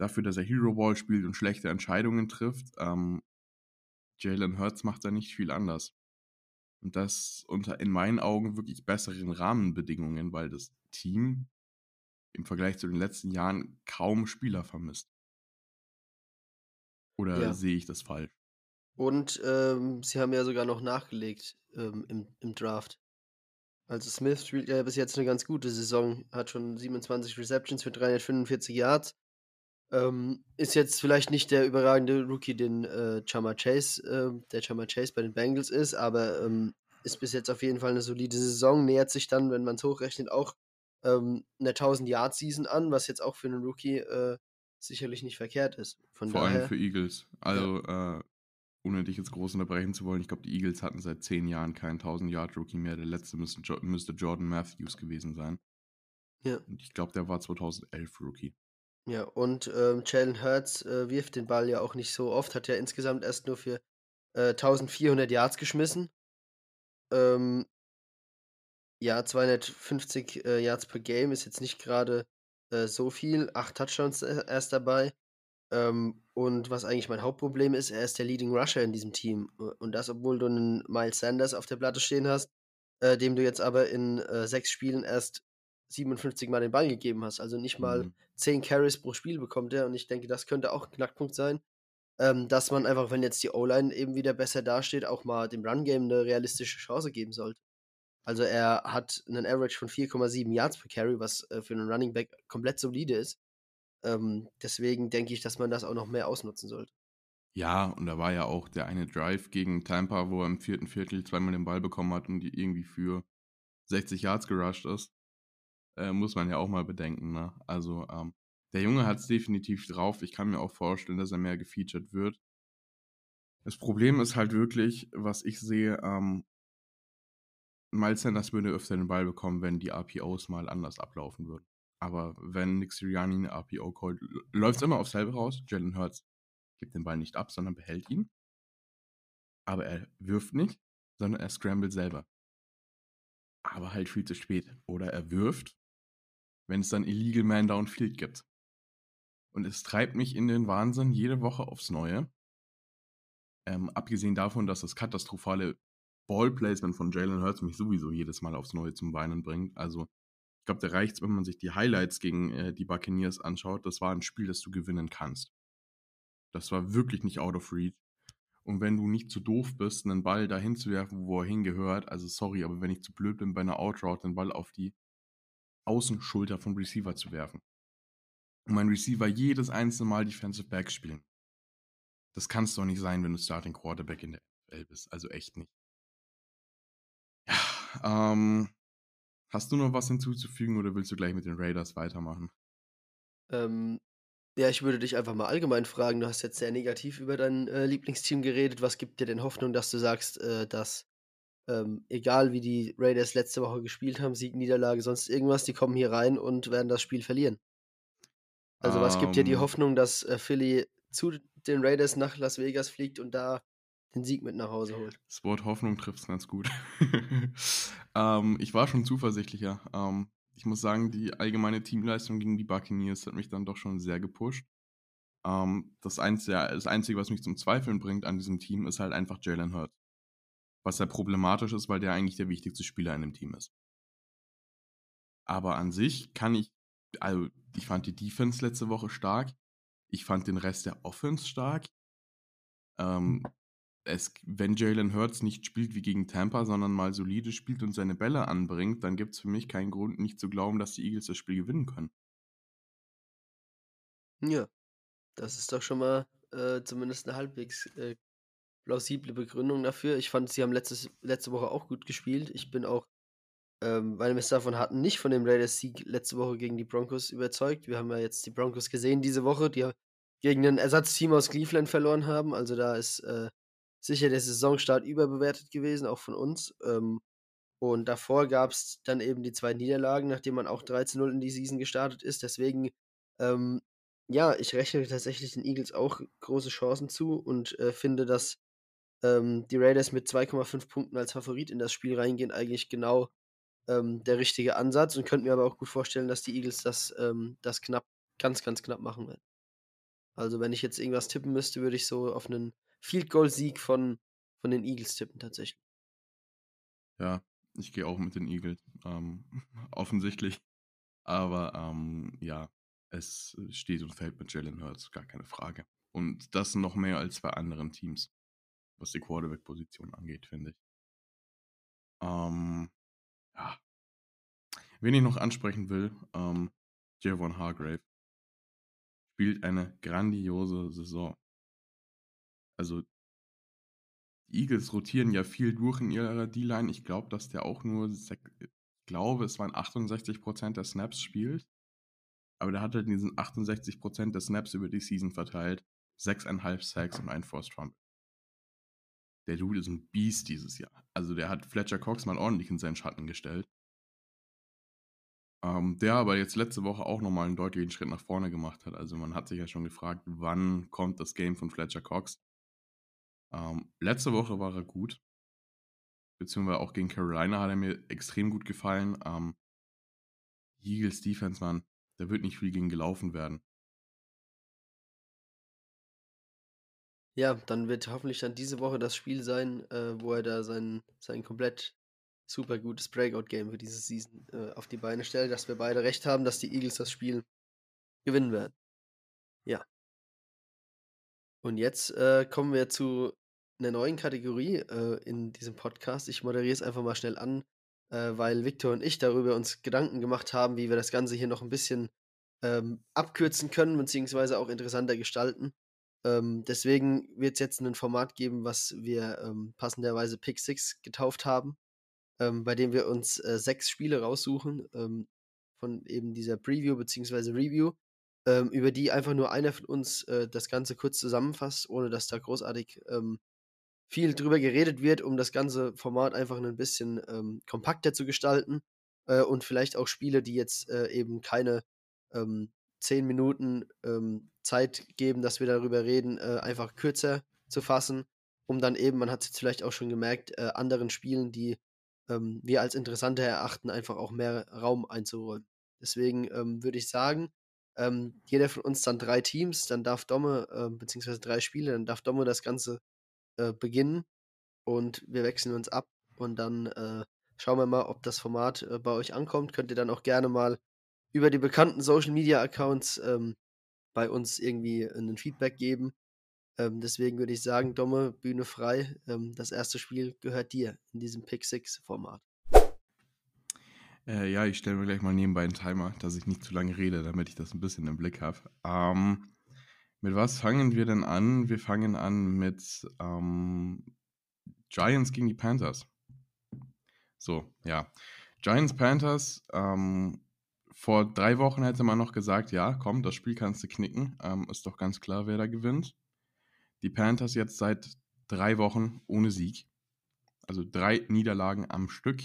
Dafür, dass er Hero Ball spielt und schlechte Entscheidungen trifft. Ähm, Jalen Hurts macht da nicht viel anders. Und das unter in meinen Augen wirklich besseren Rahmenbedingungen, weil das Team im Vergleich zu den letzten Jahren kaum Spieler vermisst. Oder Ja. sehe ich das falsch? Und ähm, sie haben ja sogar noch nachgelegt ähm, im, im Draft. Also Smith spielt ja bis jetzt eine ganz gute Saison, hat schon 27 Receptions für 345 Yards. Ähm, ist jetzt vielleicht nicht der überragende Rookie, den äh, Chama Chase, äh, der Chama Chase bei den Bengals ist, aber ähm, ist bis jetzt auf jeden Fall eine solide Saison. Nähert sich dann, wenn man es hochrechnet, auch ähm, eine 1000 Yard Season an, was jetzt auch für einen Rookie äh, sicherlich nicht verkehrt ist. Von Vor daher, allem für Eagles. Also, äh, ohne dich jetzt groß unterbrechen zu wollen, ich glaube, die Eagles hatten seit zehn Jahren keinen 1000-Yard-Rookie mehr. Der letzte müsste, jo müsste Jordan Matthews gewesen sein. Ja. Und ich glaube, der war 2011 Rookie. Ja, und ähm, Jalen Hurts äh, wirft den Ball ja auch nicht so oft, hat ja insgesamt erst nur für äh, 1400 Yards geschmissen. Ähm, ja, 250 äh, Yards per Game ist jetzt nicht gerade äh, so viel. Acht Touchdowns äh, erst dabei. Ähm, und was eigentlich mein Hauptproblem ist, er ist der Leading Rusher in diesem Team. Und das, obwohl du einen Miles Sanders auf der Platte stehen hast, äh, dem du jetzt aber in äh, sechs Spielen erst 57 Mal den Ball gegeben hast. Also nicht mal Mhm. 10 Carries pro Spiel bekommt er. Und ich denke, das könnte auch ein Knackpunkt sein. Ähm, dass man einfach, wenn jetzt die O-Line eben wieder besser dasteht, auch mal dem Run-Game eine realistische Chance geben sollte. Also er hat einen Average von 4,7 Yards per Carry, was äh, für einen Running Back komplett solide ist. Ähm, deswegen denke ich, dass man das auch noch mehr ausnutzen sollte. Ja, und da war ja auch der eine Drive gegen Tampa, wo er im vierten Viertel zweimal den Ball bekommen hat und die irgendwie für 60 Yards gerusht ist. Äh, muss man ja auch mal bedenken, ne? Also, ähm, der Junge hat es definitiv drauf. Ich kann mir auch vorstellen, dass er mehr gefeatured wird. Das Problem ist halt wirklich, was ich sehe, ähm, Miles Sanders würde öfter den Ball bekommen, wenn die RPOs mal anders ablaufen würden. Aber wenn Nick Sirianni eine RPO callt, läuft es immer aufs selbe raus. Jalen Hurts gibt den Ball nicht ab, sondern behält ihn. Aber er wirft nicht, sondern er scrambled selber. Aber halt viel zu spät. Oder er wirft, wenn es dann Illegal Man Downfield gibt. Und es treibt mich in den Wahnsinn jede Woche aufs Neue. Ähm, abgesehen davon, dass das katastrophale Ballplacement von Jalen Hurts mich sowieso jedes Mal aufs Neue zum Weinen bringt. Also, ich glaube, da reicht wenn man sich die Highlights gegen äh, die Buccaneers anschaut. Das war ein Spiel, das du gewinnen kannst. Das war wirklich nicht out of reach. Und wenn du nicht zu doof bist, einen Ball dahin zu werfen, wo er hingehört, also sorry, aber wenn ich zu blöd bin, bei einer Outroute den Ball auf die Außenschulter vom Receiver zu werfen. Und mein Receiver jedes einzelne Mal Defensive Back spielen. Das kann es doch nicht sein, wenn du Starting Quarterback in der NFL bist. Also echt nicht. Ja, ähm, hast du noch was hinzuzufügen oder willst du gleich mit den Raiders weitermachen? Ähm, ja, ich würde dich einfach mal allgemein fragen. Du hast jetzt sehr negativ über dein äh, Lieblingsteam geredet. Was gibt dir denn Hoffnung, dass du sagst, äh, dass ähm, egal wie die Raiders letzte Woche gespielt haben, Sieg, Niederlage, sonst irgendwas, die kommen hier rein und werden das Spiel verlieren? Also was gibt dir die Ähm, Hoffnung, dass äh, Philly zu den Raiders nach Las Vegas fliegt und da den Sieg mit nach Hause holt? das Wort Hoffnung trifft es ganz gut. ähm, ich war schon zuversichtlicher. Ähm, ich muss sagen, die allgemeine Teamleistung gegen die Buccaneers hat mich dann doch schon sehr gepusht. Ähm, das, Einzige, das Einzige, was mich zum Zweifeln bringt an diesem Team, ist halt einfach Jalen Hurts. Was sehr problematisch ist, weil der eigentlich der wichtigste Spieler in dem Team ist. Aber an sich kann ich, also ich fand die Defense letzte Woche stark. Ich fand den Rest der Offense stark. Ähm, es, wenn Jalen Hurts nicht spielt wie gegen Tampa, sondern mal solide spielt und seine Bälle anbringt, dann gibt es für mich keinen Grund, nicht zu glauben, dass die Eagles das Spiel gewinnen können. Ja, das ist doch schon mal äh, zumindest eine halbwegs äh, plausible Begründung dafür. Ich fand, sie haben letztes, letzte Woche auch gut gespielt. Ich bin auch, ähm, weil wir es davon hatten, nicht von dem Raiders-Sieg letzte Woche gegen die Broncos überzeugt. Wir haben ja jetzt die Broncos gesehen diese Woche, die gegen ein Ersatzteam aus Cleveland verloren haben. Also da ist äh, sicher der Saisonstart überbewertet gewesen, auch von uns. Ähm, und davor gab es dann eben die zwei Niederlagen, nachdem man auch 13-0 in die Season gestartet ist. Deswegen, ähm, ja, ich rechne tatsächlich den Eagles auch große Chancen zu und äh, finde, dass ähm, die Raiders mit 2,5 Punkten als Favorit in das Spiel reingehen, eigentlich genau ähm, der richtige Ansatz und könnte mir aber auch gut vorstellen, dass die Eagles das, ähm, das knapp, ganz, ganz knapp machen werden. Also wenn ich jetzt irgendwas tippen müsste, würde ich so auf einen Field Goal Sieg von, von den Eagles tippen tatsächlich. Ja, ich gehe auch mit den Eagles. Ähm, offensichtlich. Aber ähm, ja, es steht und fällt mit Jalen Hurts, gar keine Frage. Und das noch mehr als bei anderen Teams, was die Quarterback-Position angeht, finde ich. Ähm, ja. Wen ich noch ansprechen will, ähm, Javon Hargrave spielt eine grandiose Saison. Also, die Eagles rotieren ja viel durch in ihrer D-Line. Ich glaube, dass der auch nur, ich glaube, es waren 68% der Snaps spielt. Aber der hat halt diesen 68% der Snaps über die Season verteilt. 6,5 Sacks und ein Forced Fumble. Der Dude ist ein Beast dieses Jahr. Also der hat Fletcher Cox mal ordentlich in seinen Schatten gestellt. Ähm, der aber jetzt letzte Woche auch nochmal einen deutlichen Schritt nach vorne gemacht hat. Also man hat sich ja schon gefragt, wann kommt das Game von Fletcher Cox. Ähm, letzte Woche war er gut. Beziehungsweise auch gegen Carolina hat er mir extrem gut gefallen. Ähm, Eagles Defense, Mann, da wird nicht viel gegen gelaufen werden. Ja, dann wird hoffentlich dann diese Woche das Spiel sein, äh, wo er da sein, sein komplett super gutes Breakout-Game für diese Season äh, auf die Beine stellt, dass wir beide recht haben, dass die Eagles das Spiel gewinnen werden. Ja. Und jetzt äh, kommen wir zu einer neuen Kategorie äh, in diesem Podcast. Ich moderiere es einfach mal schnell an, äh, weil Victor und ich darüber uns Gedanken gemacht haben, wie wir das Ganze hier noch ein bisschen ähm, abkürzen können, beziehungsweise auch interessanter gestalten. Ähm, deswegen wird es jetzt ein Format geben, was wir ähm, passenderweise Pick 6 getauft haben, ähm, bei dem wir uns äh, sechs Spiele raussuchen ähm, von eben dieser Preview beziehungsweise Review, ähm, über die einfach nur einer von uns äh, das Ganze kurz zusammenfasst, ohne dass da großartig ähm, viel drüber geredet wird, um das ganze Format einfach ein bisschen kompakter zu gestalten äh, und vielleicht auch Spiele, die jetzt äh, eben keine zehn Minuten ähm, Zeit geben, dass wir darüber reden, äh, einfach kürzer zu fassen, um dann eben, man hat es jetzt vielleicht auch schon gemerkt, äh, anderen Spielen, die ähm, wir als interessanter erachten, einfach auch mehr Raum einzuräumen. Deswegen ähm, würde ich sagen, ähm, jeder von uns dann drei Teams, dann darf Domme, äh, beziehungsweise drei Spiele, dann darf Domme das Ganze äh, beginnen und wir wechseln uns ab und dann äh, schauen wir mal, ob das Format äh, bei euch ankommt. Könnt ihr dann auch gerne mal über die bekannten Social Media Accounts ähm, bei uns irgendwie ein Feedback geben. Ähm, deswegen würde ich sagen, Domme, Bühne frei. Ähm, das erste Spiel gehört dir in diesem Pick 6 Format. Äh, ja, ich stelle mir gleich mal nebenbei einen Timer, dass ich nicht zu lange rede, damit ich das ein bisschen im Blick habe. Ähm, Mit was fangen wir denn an? Wir fangen an mit ähm, Giants gegen die Panthers. So, ja. Giants Panthers, ähm, vor drei Wochen hätte man noch gesagt, ja, komm, das Spiel kannst du knicken. Ähm, ist doch ganz klar, wer da gewinnt. Die Panthers jetzt seit drei Wochen ohne Sieg. Also drei Niederlagen am Stück.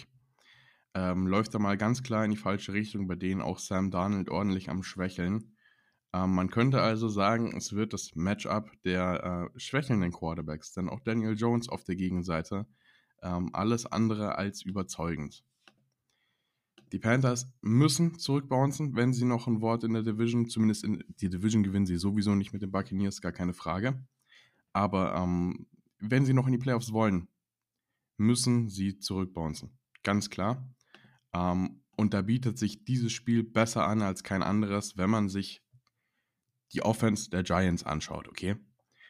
Ähm, läuft da mal ganz klar in die falsche Richtung, bei denen auch Sam Darnold ordentlich am Schwächeln. Ähm, man könnte also sagen, es wird das Matchup der äh, schwächelnden Quarterbacks, denn auch Daniel Jones auf der Gegenseite ähm, alles andere als überzeugend. Die Panthers müssen zurückbouncen, wenn sie noch ein Wort in der Division, zumindest in die Division gewinnen sie sowieso nicht mit den Buccaneers, gar keine Frage. Aber ähm, wenn sie noch in die Playoffs wollen, müssen sie zurückbouncen. Ganz klar. Ähm, und da bietet sich dieses Spiel besser an als kein anderes, wenn man sich die Offense der Giants anschaut, okay?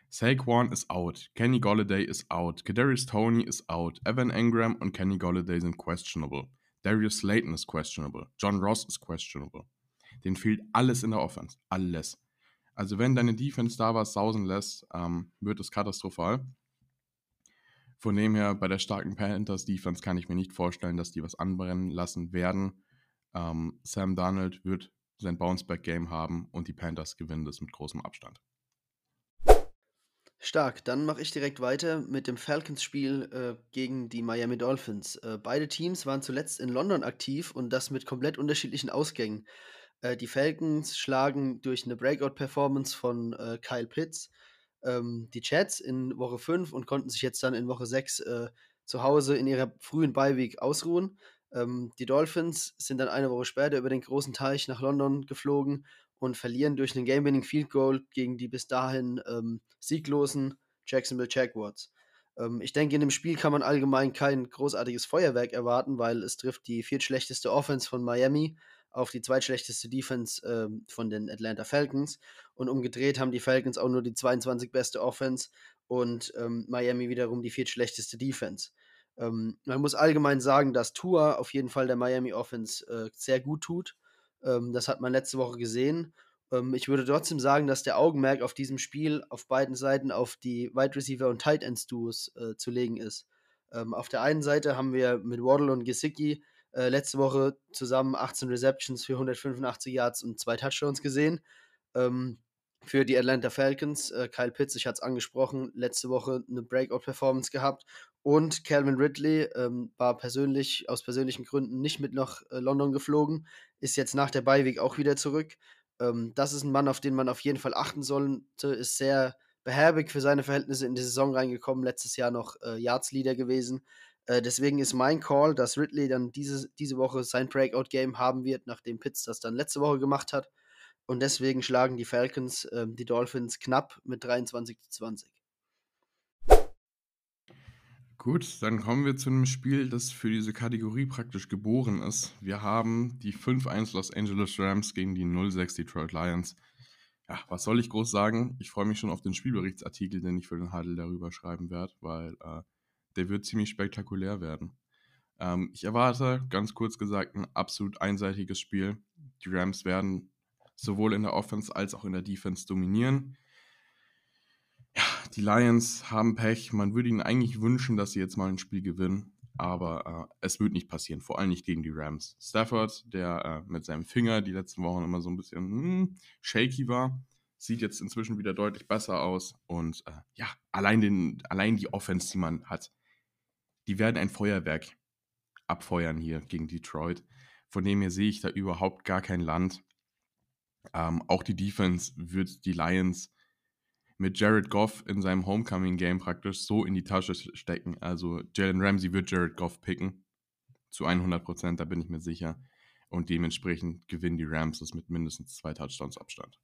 Saquon ist out, Kenny Golladay ist out, Kadarius Tony ist out, Evan Engram und Kenny Golladay sind questionable. Darius Slayton ist questionable, John Ross ist questionable. Den fehlt alles in der Offense, alles. Also wenn deine Defense da was sausen lässt, ähm, wird es katastrophal. Von dem her, bei der starken Panthers Defense kann ich mir nicht vorstellen, dass die was anbrennen lassen werden. Ähm, Sam Darnold wird sein Bounceback-Game haben und die Panthers gewinnen das mit großem Abstand. Stark, dann mache ich direkt weiter mit dem Falcons-Spiel äh, gegen die Miami Dolphins. Äh, beide Teams waren zuletzt in London aktiv und das mit komplett unterschiedlichen Ausgängen. Äh, die Falcons schlagen durch eine Breakout-Performance von äh, Kyle Pitts ähm, die Chats in Woche 5 und konnten sich jetzt dann in Woche 6 äh, zu Hause in ihrer frühen Beiweek ausruhen. Ähm, die Dolphins sind dann eine Woche später über den großen Teich nach London geflogen und verlieren durch einen Game-Winning Field Goal gegen die bis dahin ähm, sieglosen Jacksonville Jaguars. Ähm, ich denke, in dem Spiel kann man allgemein kein großartiges Feuerwerk erwarten, weil es trifft die viertschlechteste Offense von Miami auf die zweitschlechteste Defense ähm, von den Atlanta Falcons. Und umgedreht haben die Falcons auch nur die 22 beste Offense und ähm, Miami wiederum die viertschlechteste Defense. Ähm, man muss allgemein sagen, dass Tua auf jeden Fall der Miami Offense äh, sehr gut tut. Ähm, das hat man letzte Woche gesehen. Ähm, ich würde trotzdem sagen, dass der Augenmerk auf diesem Spiel auf beiden Seiten auf die Wide Receiver und Tight Ends Duos äh, zu legen ist. Ähm, auf der einen Seite haben wir mit Waddle und Gesicki äh, letzte Woche zusammen 18 Receptions für 185 Yards und zwei Touchdowns gesehen. Ähm, für die Atlanta Falcons, äh, Kyle Pitts, ich hatte es angesprochen, letzte Woche eine Breakout-Performance gehabt. Und Calvin Ridley ähm, war persönlich, aus persönlichen Gründen nicht mit nach äh, London geflogen, ist jetzt nach der Beiweg auch wieder zurück. Ähm, das ist ein Mann, auf den man auf jeden Fall achten sollte, ist sehr behäbig für seine Verhältnisse in die Saison reingekommen, letztes Jahr noch äh, Yards-Leader gewesen. Äh, deswegen ist mein Call, dass Ridley dann diese, diese Woche sein Breakout-Game haben wird, nachdem Pitts das dann letzte Woche gemacht hat. Und deswegen schlagen die Falcons äh, die Dolphins knapp mit 23 zu 20. Gut, dann kommen wir zu einem Spiel, das für diese Kategorie praktisch geboren ist. Wir haben die 5-1 Los Angeles Rams gegen die 0-6 Detroit Lions. Ja, was soll ich groß sagen? Ich freue mich schon auf den Spielberichtsartikel, den ich für den Huddle darüber schreiben werde, weil äh, der wird ziemlich spektakulär werden. Ähm, ich erwarte, ganz kurz gesagt, ein absolut einseitiges Spiel. Die Rams werden sowohl in der Offense als auch in der Defense dominieren. Die Lions haben Pech. Man würde ihnen eigentlich wünschen, dass sie jetzt mal ein Spiel gewinnen. Aber äh, es wird nicht passieren, vor allem nicht gegen die Rams. Stafford, der äh, mit seinem Finger die letzten Wochen immer so ein bisschen hm, shaky war, sieht jetzt inzwischen wieder deutlich besser aus. Und äh, ja, allein, den, allein die Offense, die man hat, die werden ein Feuerwerk abfeuern hier gegen Detroit. Von dem her sehe ich da überhaupt gar kein Land. Ähm, auch die Defense wird die Lions mit Jared Goff in seinem Homecoming-Game praktisch so in die Tasche stecken. Also Jalen Ramsey wird Jared Goff picken. Zu 100 Prozent, da bin ich mir sicher. Und dementsprechend gewinnen die Rams es mit mindestens zwei Touchdowns Abstand.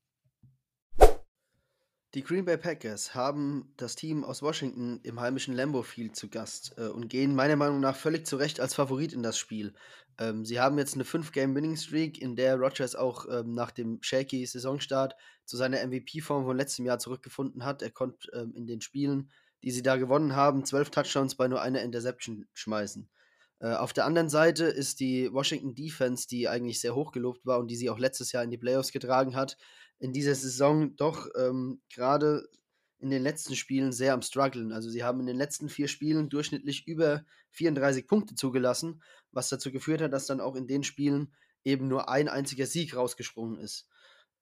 Die Green Bay Packers haben das Team aus Washington im heimischen Lambeau Field zu Gast äh, und gehen meiner Meinung nach völlig zu Recht als Favorit in das Spiel. Ähm, sie haben jetzt eine 5-Game-Winning-Streak, in der Rodgers auch ähm, nach dem shaky Saisonstart zu seiner MVP-Form von letztem Jahr zurückgefunden hat. Er konnte ähm, in den Spielen, die sie da gewonnen haben, 12 Touchdowns bei nur einer Interception schmeißen. Äh, auf der anderen Seite ist die Washington Defense, die eigentlich sehr hoch gelobt war und die sie auch letztes Jahr in die Playoffs getragen hat, in dieser Saison doch ähm, gerade in den letzten Spielen sehr am struggeln. Also sie haben in den letzten vier Spielen durchschnittlich über 34 Punkte zugelassen, was dazu geführt hat, dass dann auch in den Spielen eben nur ein einziger Sieg rausgesprungen ist.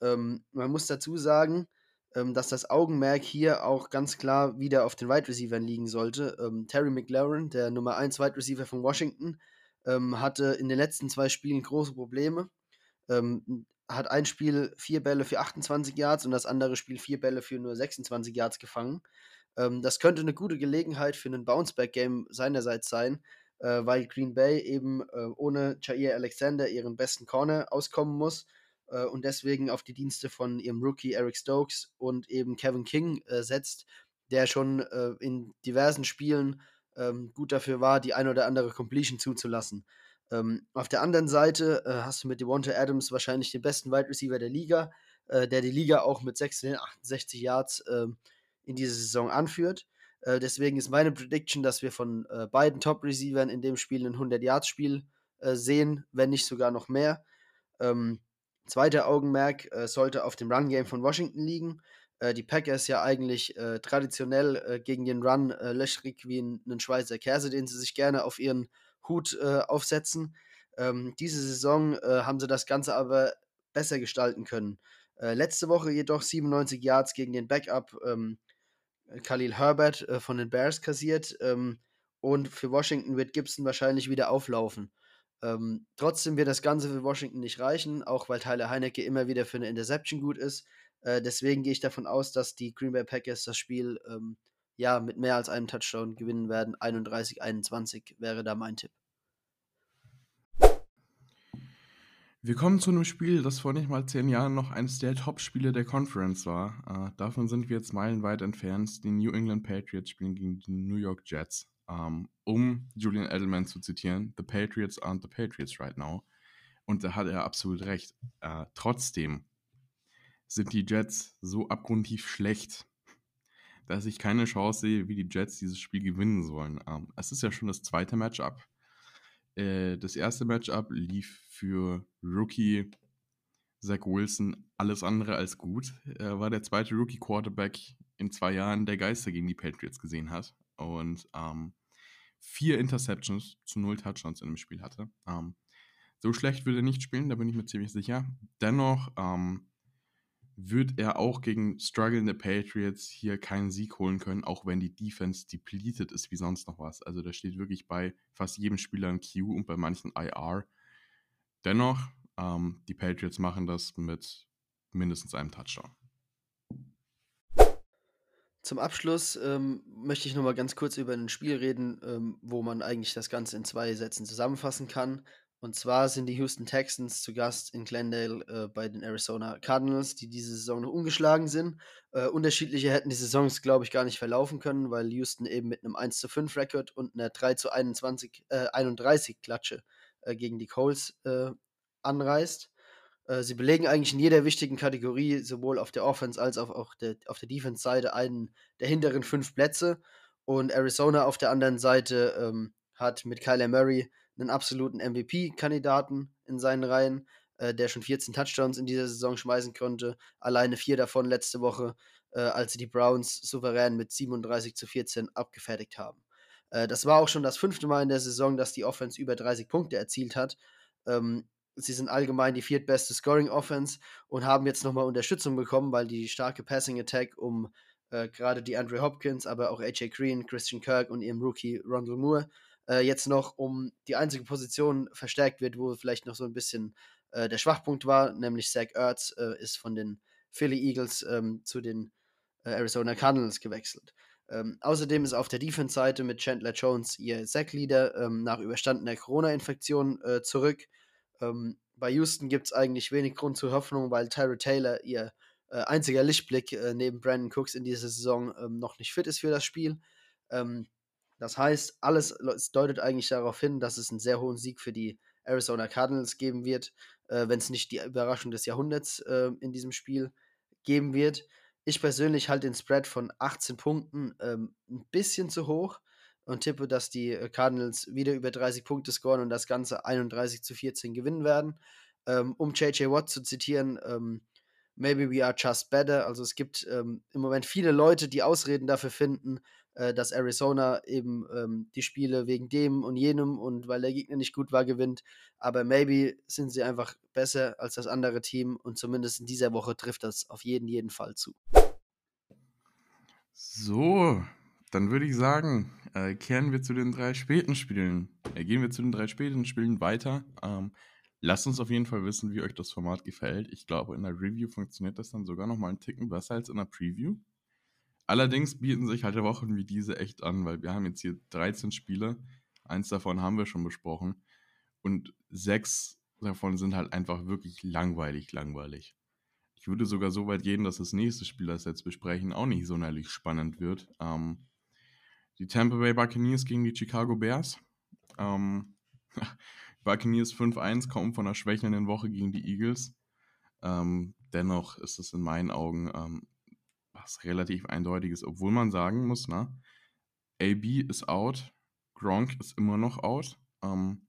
Ähm, man muss dazu sagen, ähm, dass das Augenmerk hier auch ganz klar wieder auf den Wide Receivers liegen sollte. Ähm, Terry McLaren, der Nummer 1 Wide Receiver von Washington, ähm, hatte in den letzten zwei Spielen große Probleme. Ähm, hat ein Spiel vier Bälle für 28 Yards und das andere Spiel vier Bälle für nur 26 Yards gefangen. Ähm, das könnte eine gute Gelegenheit für ein Bounceback-Game seinerseits sein, äh, weil Green Bay eben äh, ohne Jair Alexander ihren besten Corner auskommen muss äh, und deswegen auf die Dienste von ihrem Rookie Eric Stokes und eben Kevin King äh, setzt, der schon äh, in diversen Spielen ähm, gut dafür war, die ein oder andere Completion zuzulassen. Ähm, auf der anderen Seite äh, hast du mit Devonta Adams wahrscheinlich den besten Wide Receiver der Liga, der die Liga auch mit 668 Yards äh, in dieser Saison anführt. Deswegen ist meine Prediction, dass wir von äh, beiden Top-Receivern in dem Spiel ein 100-Yards-Spiel äh, sehen, wenn nicht sogar noch mehr. Ähm, zweiter Augenmerk sollte auf dem Run-Game von Washington liegen die Packers ja eigentlich äh, traditionell äh, gegen den Run äh, löchrig wie ein, ein, Schweizer Käse, den sie sich gerne auf ihren Hut äh, aufsetzen. Ähm, diese Saison äh, haben sie das Ganze aber besser gestalten können. Äh, letzte Woche jedoch 97 Yards gegen den Backup ähm, Khalil Herbert äh, von den Bears kassiert. Ähm, und für Washington wird Gibson wahrscheinlich wieder auflaufen. Ähm, trotzdem wird das Ganze für Washington nicht reichen, auch weil Tyler Heinecke immer wieder für eine Interception gut ist. Äh, deswegen gehe ich davon aus, dass die Green Bay Packers das Spiel ähm, ja mit mehr als einem Touchdown gewinnen werden. 31-21 wäre da mein Tipp. Wir kommen zu einem Spiel, das vor nicht mal zehn Jahren noch eines der Top-Spiele der Conference war. Äh, davon sind wir jetzt meilenweit entfernt. Die New England Patriots spielen gegen die New York Jets. Ähm, um Julian Edelman zu zitieren, The Patriots aren't the Patriots right now. Und da hat er absolut recht. Äh, trotzdem sind die Jets so abgrundtief schlecht, dass ich keine Chance sehe, wie die Jets dieses Spiel gewinnen sollen. Ähm, es ist ja schon das zweite Matchup. Äh, das erste Matchup lief für Rookie Zach Wilson alles andere als gut. Er war der zweite Rookie-Quarterback in zwei Jahren, der Geister gegen die Patriots gesehen hat. Und ähm, vier Interceptions zu null Touchdowns in dem Spiel hatte. Ähm, so schlecht würde er nicht spielen, da bin ich mir ziemlich sicher. Dennoch ähm, wird er auch gegen strugglende Patriots hier keinen Sieg holen können, auch wenn die Defense depleted ist wie sonst noch was. Also da steht wirklich bei fast jedem Spieler ein Q und bei manchen IR. Dennoch, ähm, die Patriots machen das mit mindestens einem Touchdown. Zum Abschluss ähm, möchte ich nochmal ganz kurz über ein Spiel reden, ähm, wo man eigentlich das Ganze in zwei Sätzen zusammenfassen kann. Und zwar sind die Houston Texans zu Gast in Glendale äh, bei den Arizona Cardinals, die diese Saison noch ungeschlagen sind. Äh, unterschiedliche hätten die Saisons, glaube ich, gar nicht verlaufen können, weil Houston eben mit einem 1 zu 5 Rekord und einer 3 zu 21, äh, 31 Klatsche äh, gegen die Coles äh, anreist. Äh, sie belegen eigentlich in jeder wichtigen Kategorie, sowohl auf der Offense als auch auf der, auf der Defense-Seite, einen der hinteren fünf Plätze. Und Arizona auf der anderen Seite ähm, hat mit Kyler Murray einen absoluten MVP-Kandidaten in seinen Reihen, äh, der schon 14 Touchdowns in dieser Saison schmeißen konnte. Alleine vier davon letzte Woche, äh, als sie die Browns souverän mit 37 zu 14 abgefertigt haben. Äh, das war auch schon das fünfte Mal in der Saison, dass die Offense über 30 Punkte erzielt hat. Ähm, sie sind allgemein die viertbeste Scoring Offense und haben jetzt nochmal Unterstützung bekommen, weil die starke Passing Attack um äh, gerade die Andre Hopkins, aber auch AJ Green, Christian Kirk und ihrem Rookie Rondell Moore äh, jetzt noch um die einzige Position verstärkt wird, wo vielleicht noch so ein bisschen äh, der Schwachpunkt war, nämlich Zach Ertz äh, ist von den Philly Eagles ähm, zu den äh, Arizona Cardinals gewechselt. Ähm, außerdem ist auf der Defense-Seite mit Chandler Jones ihr Sack-Leader ähm, nach überstandener Corona-Infektion äh, zurück. Ähm, bei Houston gibt es eigentlich wenig Grund zur Hoffnung, weil Tyra Taylor ihr äh, einziger Lichtblick neben Brandon Cooks in dieser Saison ähm, noch nicht fit ist für das Spiel. Ähm, das heißt, alles deutet eigentlich darauf hin, dass es einen sehr hohen Sieg für die Arizona Cardinals geben wird, äh, wenn es nicht die Überraschung des Jahrhunderts äh, in diesem Spiel geben wird. Ich persönlich halte den Spread von 18 Punkten ähm, ein bisschen zu hoch. Und tippe, dass die äh, Cardinals wieder über 30 Punkte scoren und das Ganze 31 zu 14 gewinnen werden. Ähm, um JJ Watt zu zitieren, ähm, maybe we are just better. Also es gibt ähm, im Moment viele Leute, die Ausreden dafür finden, äh, dass Arizona eben ähm, die Spiele wegen dem und jenem und weil der Gegner nicht gut war, gewinnt. Aber maybe sind sie einfach besser als das andere Team und zumindest in dieser Woche trifft das auf jeden, jeden Fall zu. So, dann würde ich sagen, äh, kehren wir zu den drei späten Spielen. Äh, gehen wir zu den drei späten Spielen weiter. Ähm, lasst uns auf jeden Fall wissen, wie euch das Format gefällt. Ich glaube, in der Review funktioniert das dann sogar noch mal einen Ticken besser als in der Preview. Allerdings bieten sich halt Wochen wie diese echt an, weil wir haben jetzt hier 13 Spiele. Eins davon haben wir schon besprochen. Und sechs davon sind halt einfach wirklich langweilig, langweilig. Ich würde sogar so weit gehen, dass das nächste Spiel, das wir jetzt besprechen, auch nicht sonderlich spannend wird. Ähm, die Tampa Bay Buccaneers gegen die Chicago Bears. Ähm, Buccaneers 5-1 kommen von einer schwächelnden Woche gegen die Eagles. Ähm, dennoch ist es in meinen Augen ähm, was relativ eindeutiges, obwohl man sagen muss, ne? AB ist out, Gronk ist immer noch out. Ähm,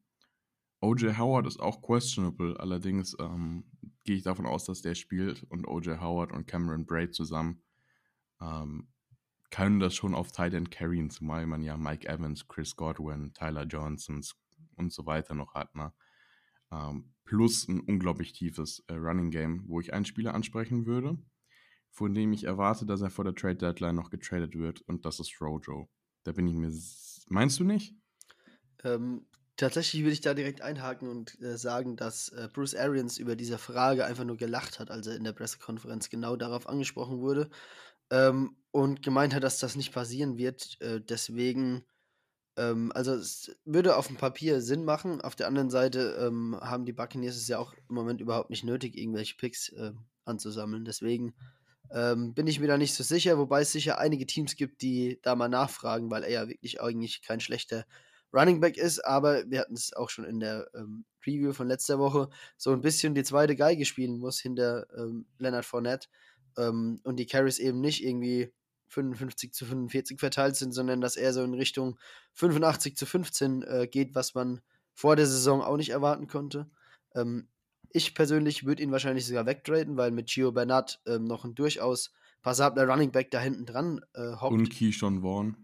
OJ Howard ist auch questionable, allerdings ähm, gehe ich davon aus, dass der spielt und OJ Howard und Cameron Braid zusammen ähm, können das schon auf Tight End carryen, zumal man ja Mike Evans, Chris Godwin, Tyler Johnson und so weiter noch hat. Ne? Ähm, plus ein unglaublich tiefes äh, Running Game, wo ich einen Spieler ansprechen würde, von dem ich erwarte, dass er vor der Trade Deadline noch getradet wird und das ist Rojo. Da bin ich mir. Meinst du nicht? Ähm, tatsächlich würde ich da direkt einhaken und äh, sagen, dass äh, Bruce Arians über diese Frage einfach nur gelacht hat, als er in der Pressekonferenz genau darauf angesprochen wurde ähm, und gemeint hat, dass das nicht passieren wird. Äh, deswegen, ähm, also es würde auf dem Papier Sinn machen. Auf der anderen Seite ähm, haben die Buccaneers es ja auch im Moment überhaupt nicht nötig, irgendwelche Picks äh, anzusammeln. Deswegen ähm, bin ich mir da nicht so sicher, wobei es sicher einige Teams gibt, die da mal nachfragen, weil er ja wirklich eigentlich kein schlechter Running Back ist, aber wir hatten es auch schon in der ähm, Preview von letzter Woche, so ein bisschen die zweite Geige spielen muss hinter ähm, Leonard Fournette ähm, und die Carries eben nicht irgendwie 55 zu 45 verteilt sind, sondern dass er so in Richtung 85 zu 15 äh, geht, was man vor der Saison auch nicht erwarten konnte. Ähm, ich persönlich würde ihn wahrscheinlich sogar wegtraden, weil mit Gio Bernard ähm, noch ein durchaus passabler Running Back da hinten dran äh, hockt. Und Keyshawn Vaughn.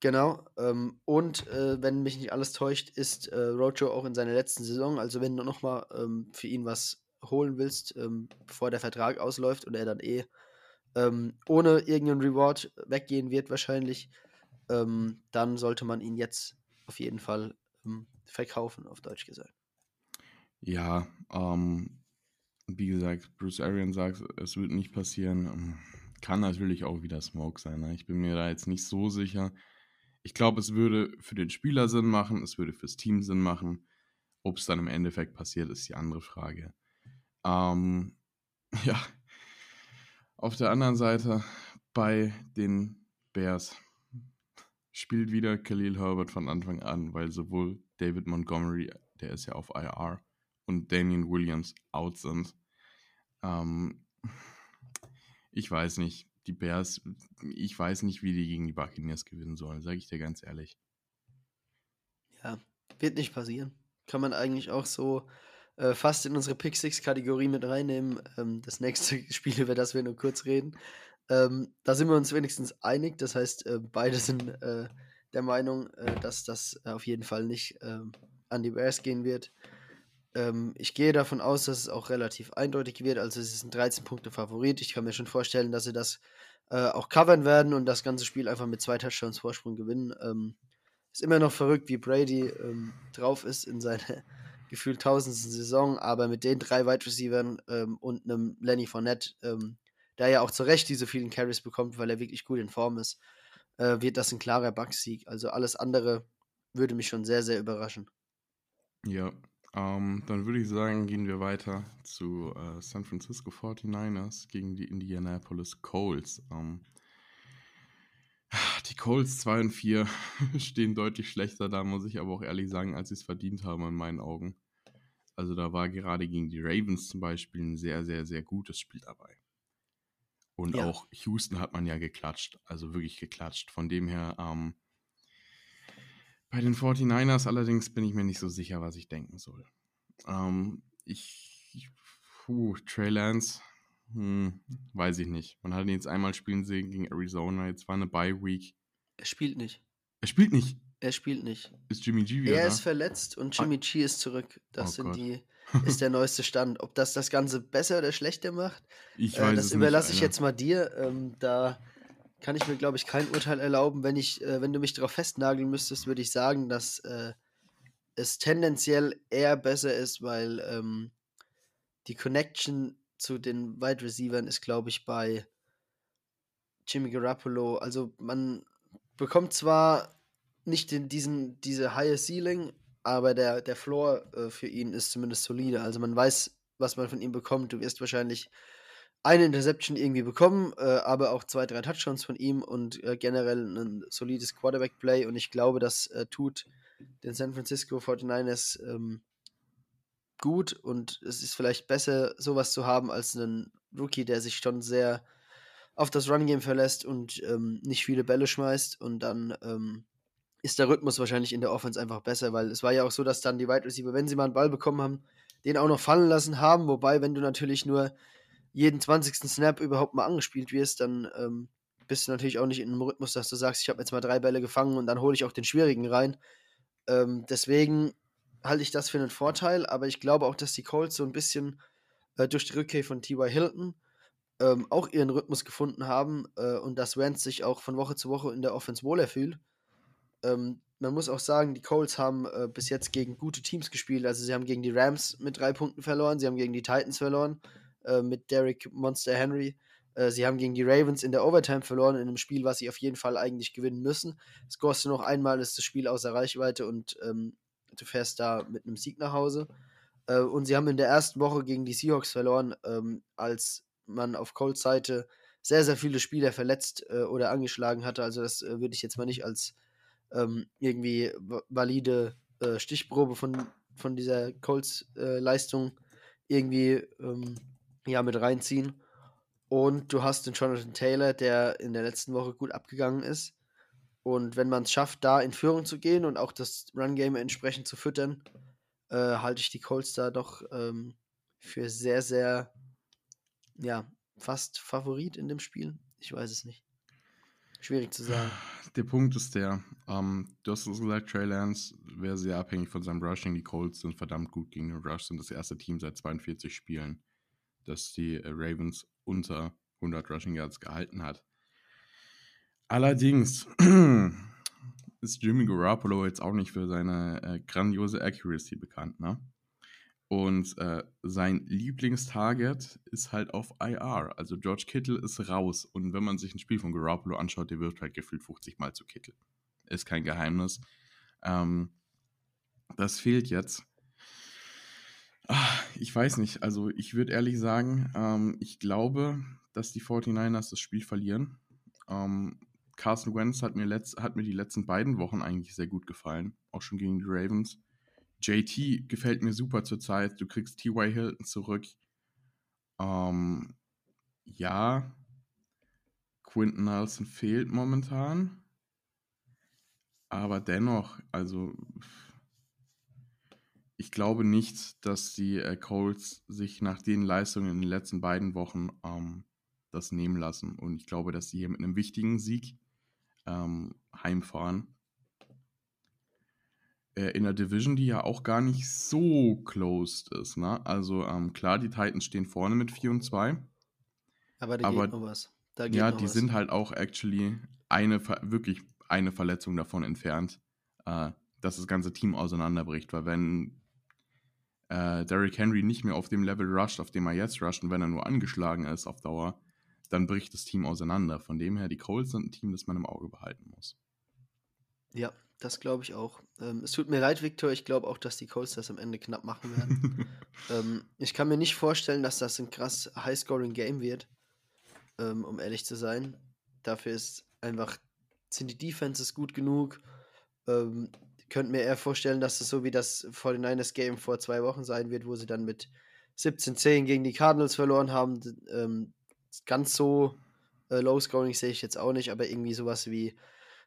Genau. Ähm, und äh, wenn mich nicht alles täuscht, ist äh, Rojo auch in seiner letzten Saison. Also wenn du nochmal ähm, für ihn was holen willst, ähm, bevor der Vertrag ausläuft und er dann eh ähm, ohne irgendeinen Reward weggehen wird wahrscheinlich, ähm, dann sollte man ihn jetzt auf jeden Fall ähm, verkaufen, auf Deutsch gesagt. Ja, ähm, wie gesagt, Bruce Arian sagt, es wird nicht passieren. Ähm, kann natürlich auch wieder Smoke sein. Ne? Ich bin mir da jetzt nicht so sicher. Ich glaube, es würde für den Spieler Sinn machen, es würde fürs Team Sinn machen. Ob es dann im Endeffekt passiert, ist die andere Frage. Ähm, ja. Auf der anderen Seite bei den Bears spielt wieder Khalil Herbert von Anfang an, weil sowohl David Montgomery, der ist ja auf IR, und Damien Williams out sind. Ähm, ich weiß nicht, die Bears, ich weiß nicht, wie die gegen die Buccaneers gewinnen sollen, sage ich dir ganz ehrlich. Ja, wird nicht passieren. Kann man eigentlich auch so äh, fast in unsere Pick 6 Kategorie mit reinnehmen. Ähm, das nächste Spiel, über das wir nur kurz reden. Ähm, da sind wir uns wenigstens einig. Das heißt, äh, beide sind äh, der Meinung, äh, dass das auf jeden Fall nicht ähm, an die Bears gehen wird. Ähm, ich gehe davon aus, dass es auch relativ eindeutig wird. Also es ist ein 13 Punkte Favorit. Ich kann mir schon vorstellen, dass sie das äh, auch covern werden und das ganze Spiel einfach mit zwei Touchdowns Vorsprung gewinnen. Ähm, ist immer noch verrückt, wie Brady ähm, drauf ist in seiner gefühlt tausendsten Saison, aber mit den drei Wide Receivers ähm, und einem Lenny Fournette, ähm, der ja auch zu Recht diese vielen Carries bekommt, weil er wirklich gut in Form ist, äh, wird das ein klarer Bucks-Sieg. Also alles andere würde mich schon sehr, sehr überraschen. Ja, ähm, dann würde ich sagen, gehen wir weiter zu äh, San Francisco 49ers gegen die Indianapolis Colts. Ähm, die Colts 2 und 4 stehen deutlich schlechter da, muss ich aber auch ehrlich sagen, als sie es verdient haben in meinen Augen. Also da war gerade gegen die Ravens zum Beispiel ein sehr, sehr, sehr gutes Spiel dabei. Und ja. auch Houston hat man ja geklatscht, also wirklich geklatscht. Von dem her, ähm, Bei den 49ers allerdings bin ich mir nicht so sicher, was ich denken soll. Ähm, ich, puh, Trey Lance, hm, weiß ich nicht. Man hat ihn jetzt einmal spielen sehen gegen Arizona, jetzt war eine Bye Week. Er spielt nicht. Er spielt nicht. Er spielt nicht. Ist Jimmy G wieder Er da? ist verletzt und Ah. Jimmy G ist zurück. Das Oh sind Gott. die, ist der neueste Stand. Ob das das Ganze besser oder schlechter macht, Ich äh, weiß das es überlasse nicht. ich jetzt mal dir. Ähm, da kann ich mir, glaube ich, kein Urteil erlauben. Wenn ich, äh, wenn du mich darauf festnageln müsstest, würde ich sagen, dass äh, es tendenziell eher besser ist, weil ähm, die Connection zu den Wide Receivern ist, glaube ich, bei Jimmy Garoppolo. Also man bekommt zwar nicht den, diesen, diese high Ceiling, aber der, der Floor äh, für ihn ist zumindest solide. Also man weiß, was man von ihm bekommt. Du wirst wahrscheinlich eine Interception irgendwie bekommen, äh, aber auch zwei, drei Touchdowns von ihm und äh, generell ein solides Quarterback-Play. Und ich glaube, das äh, tut den San Francisco 49ers ähm, gut und es ist vielleicht besser, sowas zu haben, als einen Rookie, der sich schon sehr auf das Run-Game verlässt und ähm, nicht viele Bälle schmeißt und dann ähm, ist der Rhythmus wahrscheinlich in der Offense einfach besser, weil es war ja auch so, dass dann die Wide Receiver, wenn sie mal einen Ball bekommen haben, den auch noch fallen lassen haben, wobei, wenn du natürlich nur jeden 20. Snap überhaupt mal angespielt wirst, dann ähm, bist du natürlich auch nicht in einem Rhythmus, dass du sagst, ich habe jetzt mal drei Bälle gefangen und dann hole ich auch den schwierigen rein. Ähm, deswegen halte ich das für einen Vorteil, aber ich glaube auch, dass die Colts so ein bisschen äh, durch die Rückkehr von T.Y. Hilton ähm, auch ihren Rhythmus gefunden haben äh, und dass Wentz sich auch von Woche zu Woche in der Offense wohler fühlt. Ähm, man muss auch sagen, die Colts haben äh, bis jetzt gegen gute Teams gespielt. Also sie haben gegen die Rams mit drei Punkten verloren, sie haben gegen die Titans verloren äh, mit Derrick Monster Henry. Äh, sie haben gegen die Ravens in der Overtime verloren, in einem Spiel, was sie auf jeden Fall eigentlich gewinnen müssen. Scorest du noch einmal, ist das Spiel außer Reichweite und ähm, du fährst da mit einem Sieg nach Hause. Äh, und sie haben in der ersten Woche gegen die Seahawks verloren, ähm, als man auf Colts Seite sehr, sehr viele Spieler verletzt äh, oder angeschlagen hatte. Also das würde ich jetzt mal nicht als ähm, irgendwie va- valide äh, Stichprobe von, von dieser Colts-Leistung irgendwie ähm, ja, mit reinziehen. Und du hast den Jonathan Taylor, der in der letzten Woche gut abgegangen ist. Und wenn man es schafft, da in Führung zu gehen und auch das Run-Game entsprechend zu füttern, äh, halte ich die Colts da doch ähm, für sehr, sehr, ja, fast Favorit in dem Spiel. Ich weiß es nicht. Schwierig zu sagen. Der Punkt ist der, ähm, du hast es gesagt, Trey Lance wäre sehr abhängig von seinem Rushing. Die Colts sind verdammt gut gegen den Rush, sind das erste Team seit 42 Spielen, das die äh, Ravens unter 100 Rushing Yards gehalten hat. Allerdings ist Jimmy Garoppolo jetzt auch nicht für seine äh, grandiose Accuracy bekannt, ne? Und äh, sein Lieblingstarget ist halt auf IR. Also George Kittle ist raus. Und wenn man sich ein Spiel von Garoppolo anschaut, der wirft halt gefühlt 50 Mal zu Kittle. Ist kein Geheimnis. Ähm, das fehlt jetzt. Ah, ich weiß nicht. Also ich würde ehrlich sagen, ähm, ich glaube, dass die 49ers das Spiel verlieren. Ähm, Carson Wentz hat mir, letzt, hat mir die letzten beiden Wochen eigentlich sehr gut gefallen. Auch schon gegen die Ravens. JT gefällt mir super zurzeit. Du kriegst T.Y. Hilton zurück. Ähm, ja, Quinton Nelson fehlt momentan. Aber dennoch, also ich glaube nicht, dass die äh, Colts sich nach den Leistungen in den letzten beiden Wochen ähm, das nehmen lassen. Und ich glaube, dass sie hier mit einem wichtigen Sieg ähm, heimfahren in der Division, die ja auch gar nicht so closed ist. Ne? Also ähm, klar, die Titans stehen vorne mit 4 und 2. Aber da Aber- geht noch was. Geht Ja, noch die was. sind halt auch actually eine, wirklich eine Verletzung davon entfernt, äh, dass das ganze Team auseinanderbricht. Weil wenn äh, Derrick Henry nicht mehr auf dem Level rusht, auf dem er jetzt rusht, und wenn er nur angeschlagen ist auf Dauer, dann bricht das Team auseinander. Von dem her, die Colts sind ein Team, das man im Auge behalten muss. Ja, das glaube ich auch. Ähm, es tut mir leid, Victor. Ich glaube auch, dass die Colts das am Ende knapp machen werden. ähm, ich kann mir nicht vorstellen, dass das ein krass High-Scoring-Game wird, ähm, um ehrlich zu sein. Dafür ist einfach, sind die Defenses gut genug. Ähm, könnte mir eher vorstellen, dass es so wie das 49ers-Game vor zwei Wochen sein wird, wo sie dann mit 17-10 gegen die Cardinals verloren haben. Ähm, ganz so äh, Low-Scoring sehe ich jetzt auch nicht, aber irgendwie sowas wie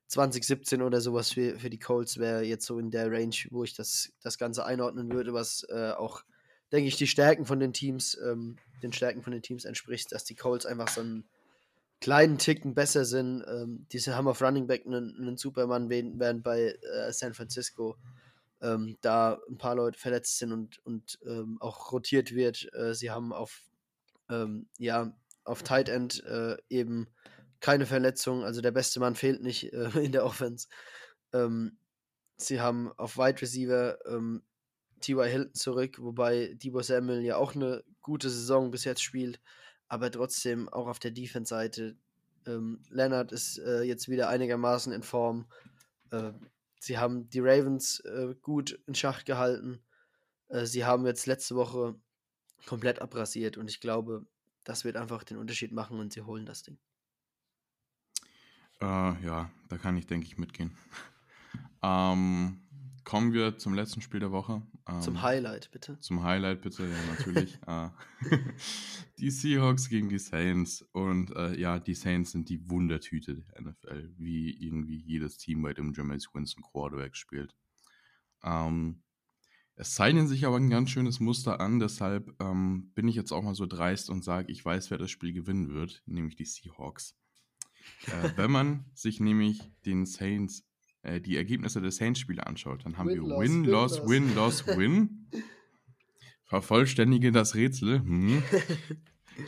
2017 oder sowas für, für die Colts wäre jetzt so in der Range, wo ich das, das Ganze einordnen würde, was äh, auch, denke ich, die Stärken von den Teams, ähm, den Stärken von den Teams entspricht, dass die Colts einfach so einen kleinen Ticken besser sind. Ähm, diese haben auf Running Back einen, einen Superman, während bei äh, San Francisco ähm, da ein paar Leute verletzt sind und, und ähm, auch rotiert wird. Äh, sie haben auf, ähm, ja, auf Tight End äh, eben keine Verletzung, also der beste Mann fehlt nicht äh, in der Offense. Ähm, sie haben auf Wide Receiver ähm, T.Y. Hilton zurück, wobei Debo Samuel ja auch eine gute Saison bis jetzt spielt, aber trotzdem auch auf der Defense-Seite. Ähm, Leonard ist äh, jetzt wieder einigermaßen in Form. Äh, sie haben die Ravens äh, gut in Schach gehalten. Äh, sie haben jetzt letzte Woche komplett abrasiert und ich glaube, das wird einfach den Unterschied machen und sie holen das Ding. Äh, ja, da kann ich, denke ich, mitgehen. ähm, kommen wir zum letzten Spiel der Woche. Ähm, zum Highlight, bitte. Zum Highlight, bitte, ja, natürlich. äh, die Seahawks gegen die Saints. Und äh, ja, die Saints sind die Wundertüte der NFL, wie irgendwie jedes Team, bei dem Jameis Winston Quarterback spielt. Ähm, es zeichnet sich aber ein ganz schönes Muster an, deshalb ähm, bin ich jetzt auch mal so dreist und sage, ich weiß, wer das Spiel gewinnen wird, nämlich die Seahawks. Äh, wenn man sich nämlich den Saints, äh, die Ergebnisse der Saints-Spiele anschaut, dann haben win, wir loss, Win, Loss. Win, Loss, Win. Vervollständige das Rätsel. Hm.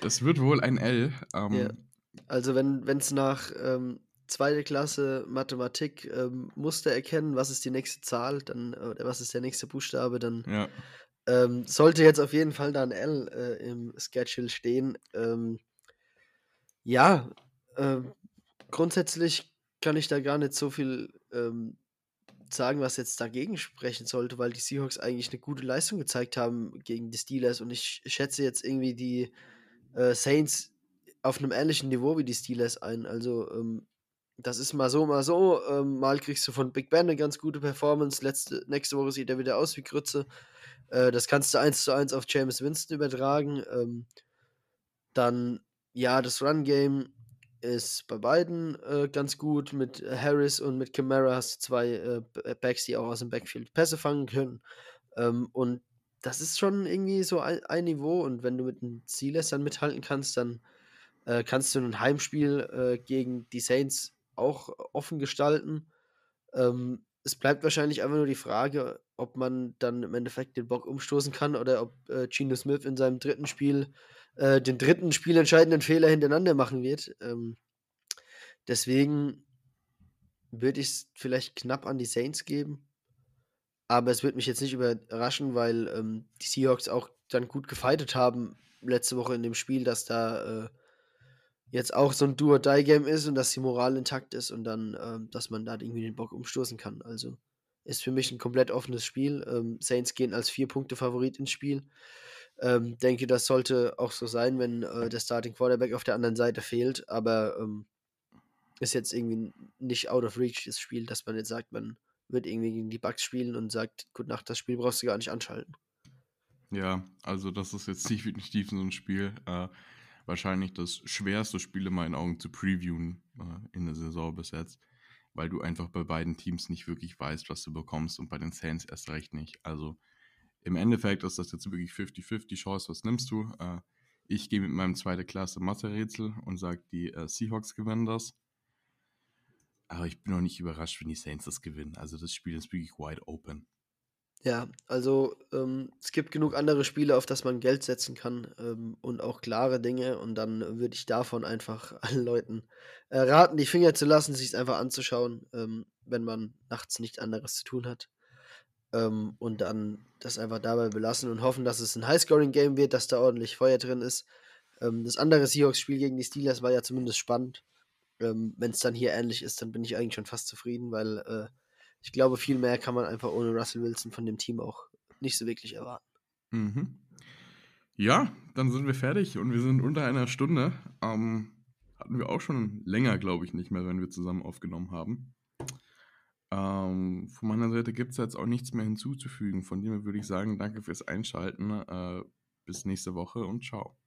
Das wird wohl ein L. Ähm, ja. Also wenn es nach ähm, zweite Klasse Mathematik ähm, Muster erkennen, was ist die nächste Zahl, dann oder was ist der nächste Buchstabe, dann ja. ähm, sollte jetzt auf jeden Fall da ein L äh, im Schedule stehen. Ähm, ja, ähm, grundsätzlich kann ich da gar nicht so viel ähm, sagen, was jetzt dagegen sprechen sollte, weil die Seahawks eigentlich eine gute Leistung gezeigt haben gegen die Steelers und ich schätze jetzt irgendwie die äh, Saints auf einem ähnlichen Niveau wie die Steelers ein. Also ähm, das ist mal so, mal so. Ähm, mal kriegst du von Big Ben eine ganz gute Performance. Letzte, nächste Woche sieht er wieder aus wie Grütze. Äh, das kannst du eins zu eins auf James Winston übertragen. Ähm, dann, ja, das Run-Game ist bei beiden äh, ganz gut. Mit Harris und mit Camara hast du zwei äh, äh, Backs, die auch aus dem Backfield Pässe fangen können. Ähm, und das ist schon irgendwie so ein, ein, Niveau. Und wenn du mit den Steelers dann mithalten kannst, dann äh, kannst du ein Heimspiel äh, gegen die Saints auch offen gestalten. Ähm, es bleibt wahrscheinlich einfach nur die Frage, ob man dann im Endeffekt den Bock umstoßen kann oder ob äh, Geno Smith in seinem dritten Spiel äh, den dritten spielentscheidenden Fehler hintereinander machen wird. Ähm, deswegen würde ich es vielleicht knapp an die Saints geben. Aber es würde mich jetzt nicht überraschen, weil ähm, die Seahawks auch dann gut gefeitet haben letzte Woche in dem Spiel, dass da äh, jetzt auch so ein Do-or-Die-Game ist und dass die Moral intakt ist und dann, ähm, dass man da irgendwie den Bock umstoßen kann. Also ist für mich ein komplett offenes Spiel. Ähm, Saints gehen als vier Punkte Favorit ins Spiel. Ähm, denke, das sollte auch so sein, wenn äh, der Starting Quarterback auf der anderen Seite fehlt, aber ähm, ist jetzt irgendwie nicht out of reach das Spiel, dass man jetzt sagt, man wird irgendwie gegen die Bugs spielen und sagt, gut Nacht, das Spiel brauchst du gar nicht anschalten. Ja, also das ist jetzt definitiv so ein Spiel. Äh, wahrscheinlich das schwerste Spiel in meinen Augen zu previewen äh, in der Saison bis jetzt, weil du einfach bei beiden Teams nicht wirklich weißt, was du bekommst und bei den Saints erst recht nicht. Also im Endeffekt ist das jetzt wirklich 50-50 Chance, was nimmst du? Äh, ich gehe mit meinem zweite Klasse Mathe-Rätsel und sage, die äh, Seahawks gewinnen das. Aber ich bin noch nicht überrascht, wenn die Saints das gewinnen. Also das Spiel ist wirklich wide open. Ja, also ähm, es gibt genug andere Spiele, auf das man Geld setzen kann ähm, und auch klare Dinge. Und dann würde ich davon einfach allen Leuten äh, raten, die Finger zu lassen, sich es einfach anzuschauen, ähm, wenn man nachts nichts anderes zu tun hat. Ähm, und dann das einfach dabei belassen und hoffen, dass es ein Highscoring-Game wird, dass da ordentlich Feuer drin ist. Ähm, das andere Seahawks-Spiel gegen die Steelers war ja zumindest spannend. Ähm, wenn es dann hier ähnlich ist, dann bin ich eigentlich schon fast zufrieden, weil äh, ich glaube, viel mehr kann man einfach ohne Russell Wilson von dem Team auch nicht so wirklich erwarten. Mhm. Ja, dann sind wir fertig und wir sind unter einer Stunde. Ähm, hatten wir auch schon länger, glaube ich, nicht mehr, wenn wir zusammen aufgenommen haben. Ähm, von meiner Seite gibt es jetzt auch nichts mehr hinzuzufügen. Von dem würde ich sagen, danke fürs Einschalten. Äh, bis nächste Woche und ciao.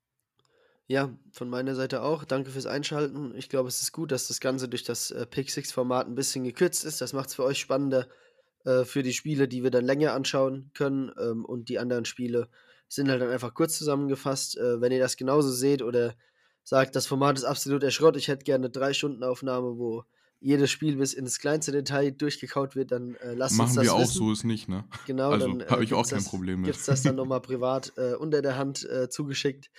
Ja, von meiner Seite auch. Danke fürs Einschalten. Ich glaube, es ist gut, dass das Ganze durch das äh, Pick-Six-Format ein bisschen gekürzt ist. Das macht es für euch spannender äh, für die Spiele, die wir dann länger anschauen können. Ähm, und die anderen Spiele sind halt dann einfach kurz zusammengefasst. Äh, wenn ihr das genauso seht oder sagt, das Format ist absolut erschrott, ich hätte gerne eine drei Stunden Aufnahme, wo jedes Spiel bis ins kleinste Detail durchgekaut wird, dann äh, lasst Machen uns das wir auch wissen. so, ist nicht, ne? Genau, Also dann äh, habe ich auch kein das, Problem mit. gibt's das dann nochmal privat äh, unter der Hand äh, zugeschickt.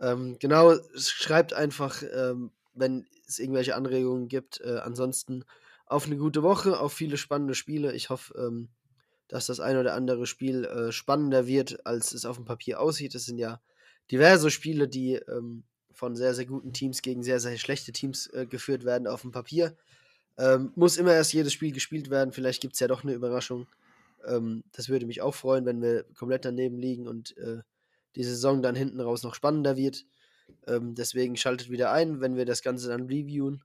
Ähm, genau, schreibt einfach, ähm, wenn es irgendwelche Anregungen gibt. Äh, ansonsten auf eine gute Woche, auf viele spannende Spiele. Ich hoffe, ähm, dass das ein oder andere Spiel äh, spannender wird, als es auf dem Papier aussieht. Es sind ja diverse Spiele, die ähm, von sehr, sehr guten Teams gegen sehr, sehr schlechte Teams äh, geführt werden auf dem Papier. Ähm, muss immer erst jedes Spiel gespielt werden. Vielleicht gibt es ja doch eine Überraschung. Ähm, das würde mich auch freuen, wenn wir komplett daneben liegen und äh, die Saison dann hinten raus noch spannender wird. Ähm, deswegen schaltet wieder ein, wenn wir das Ganze dann reviewen.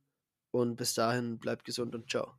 Und bis dahin bleibt gesund und ciao.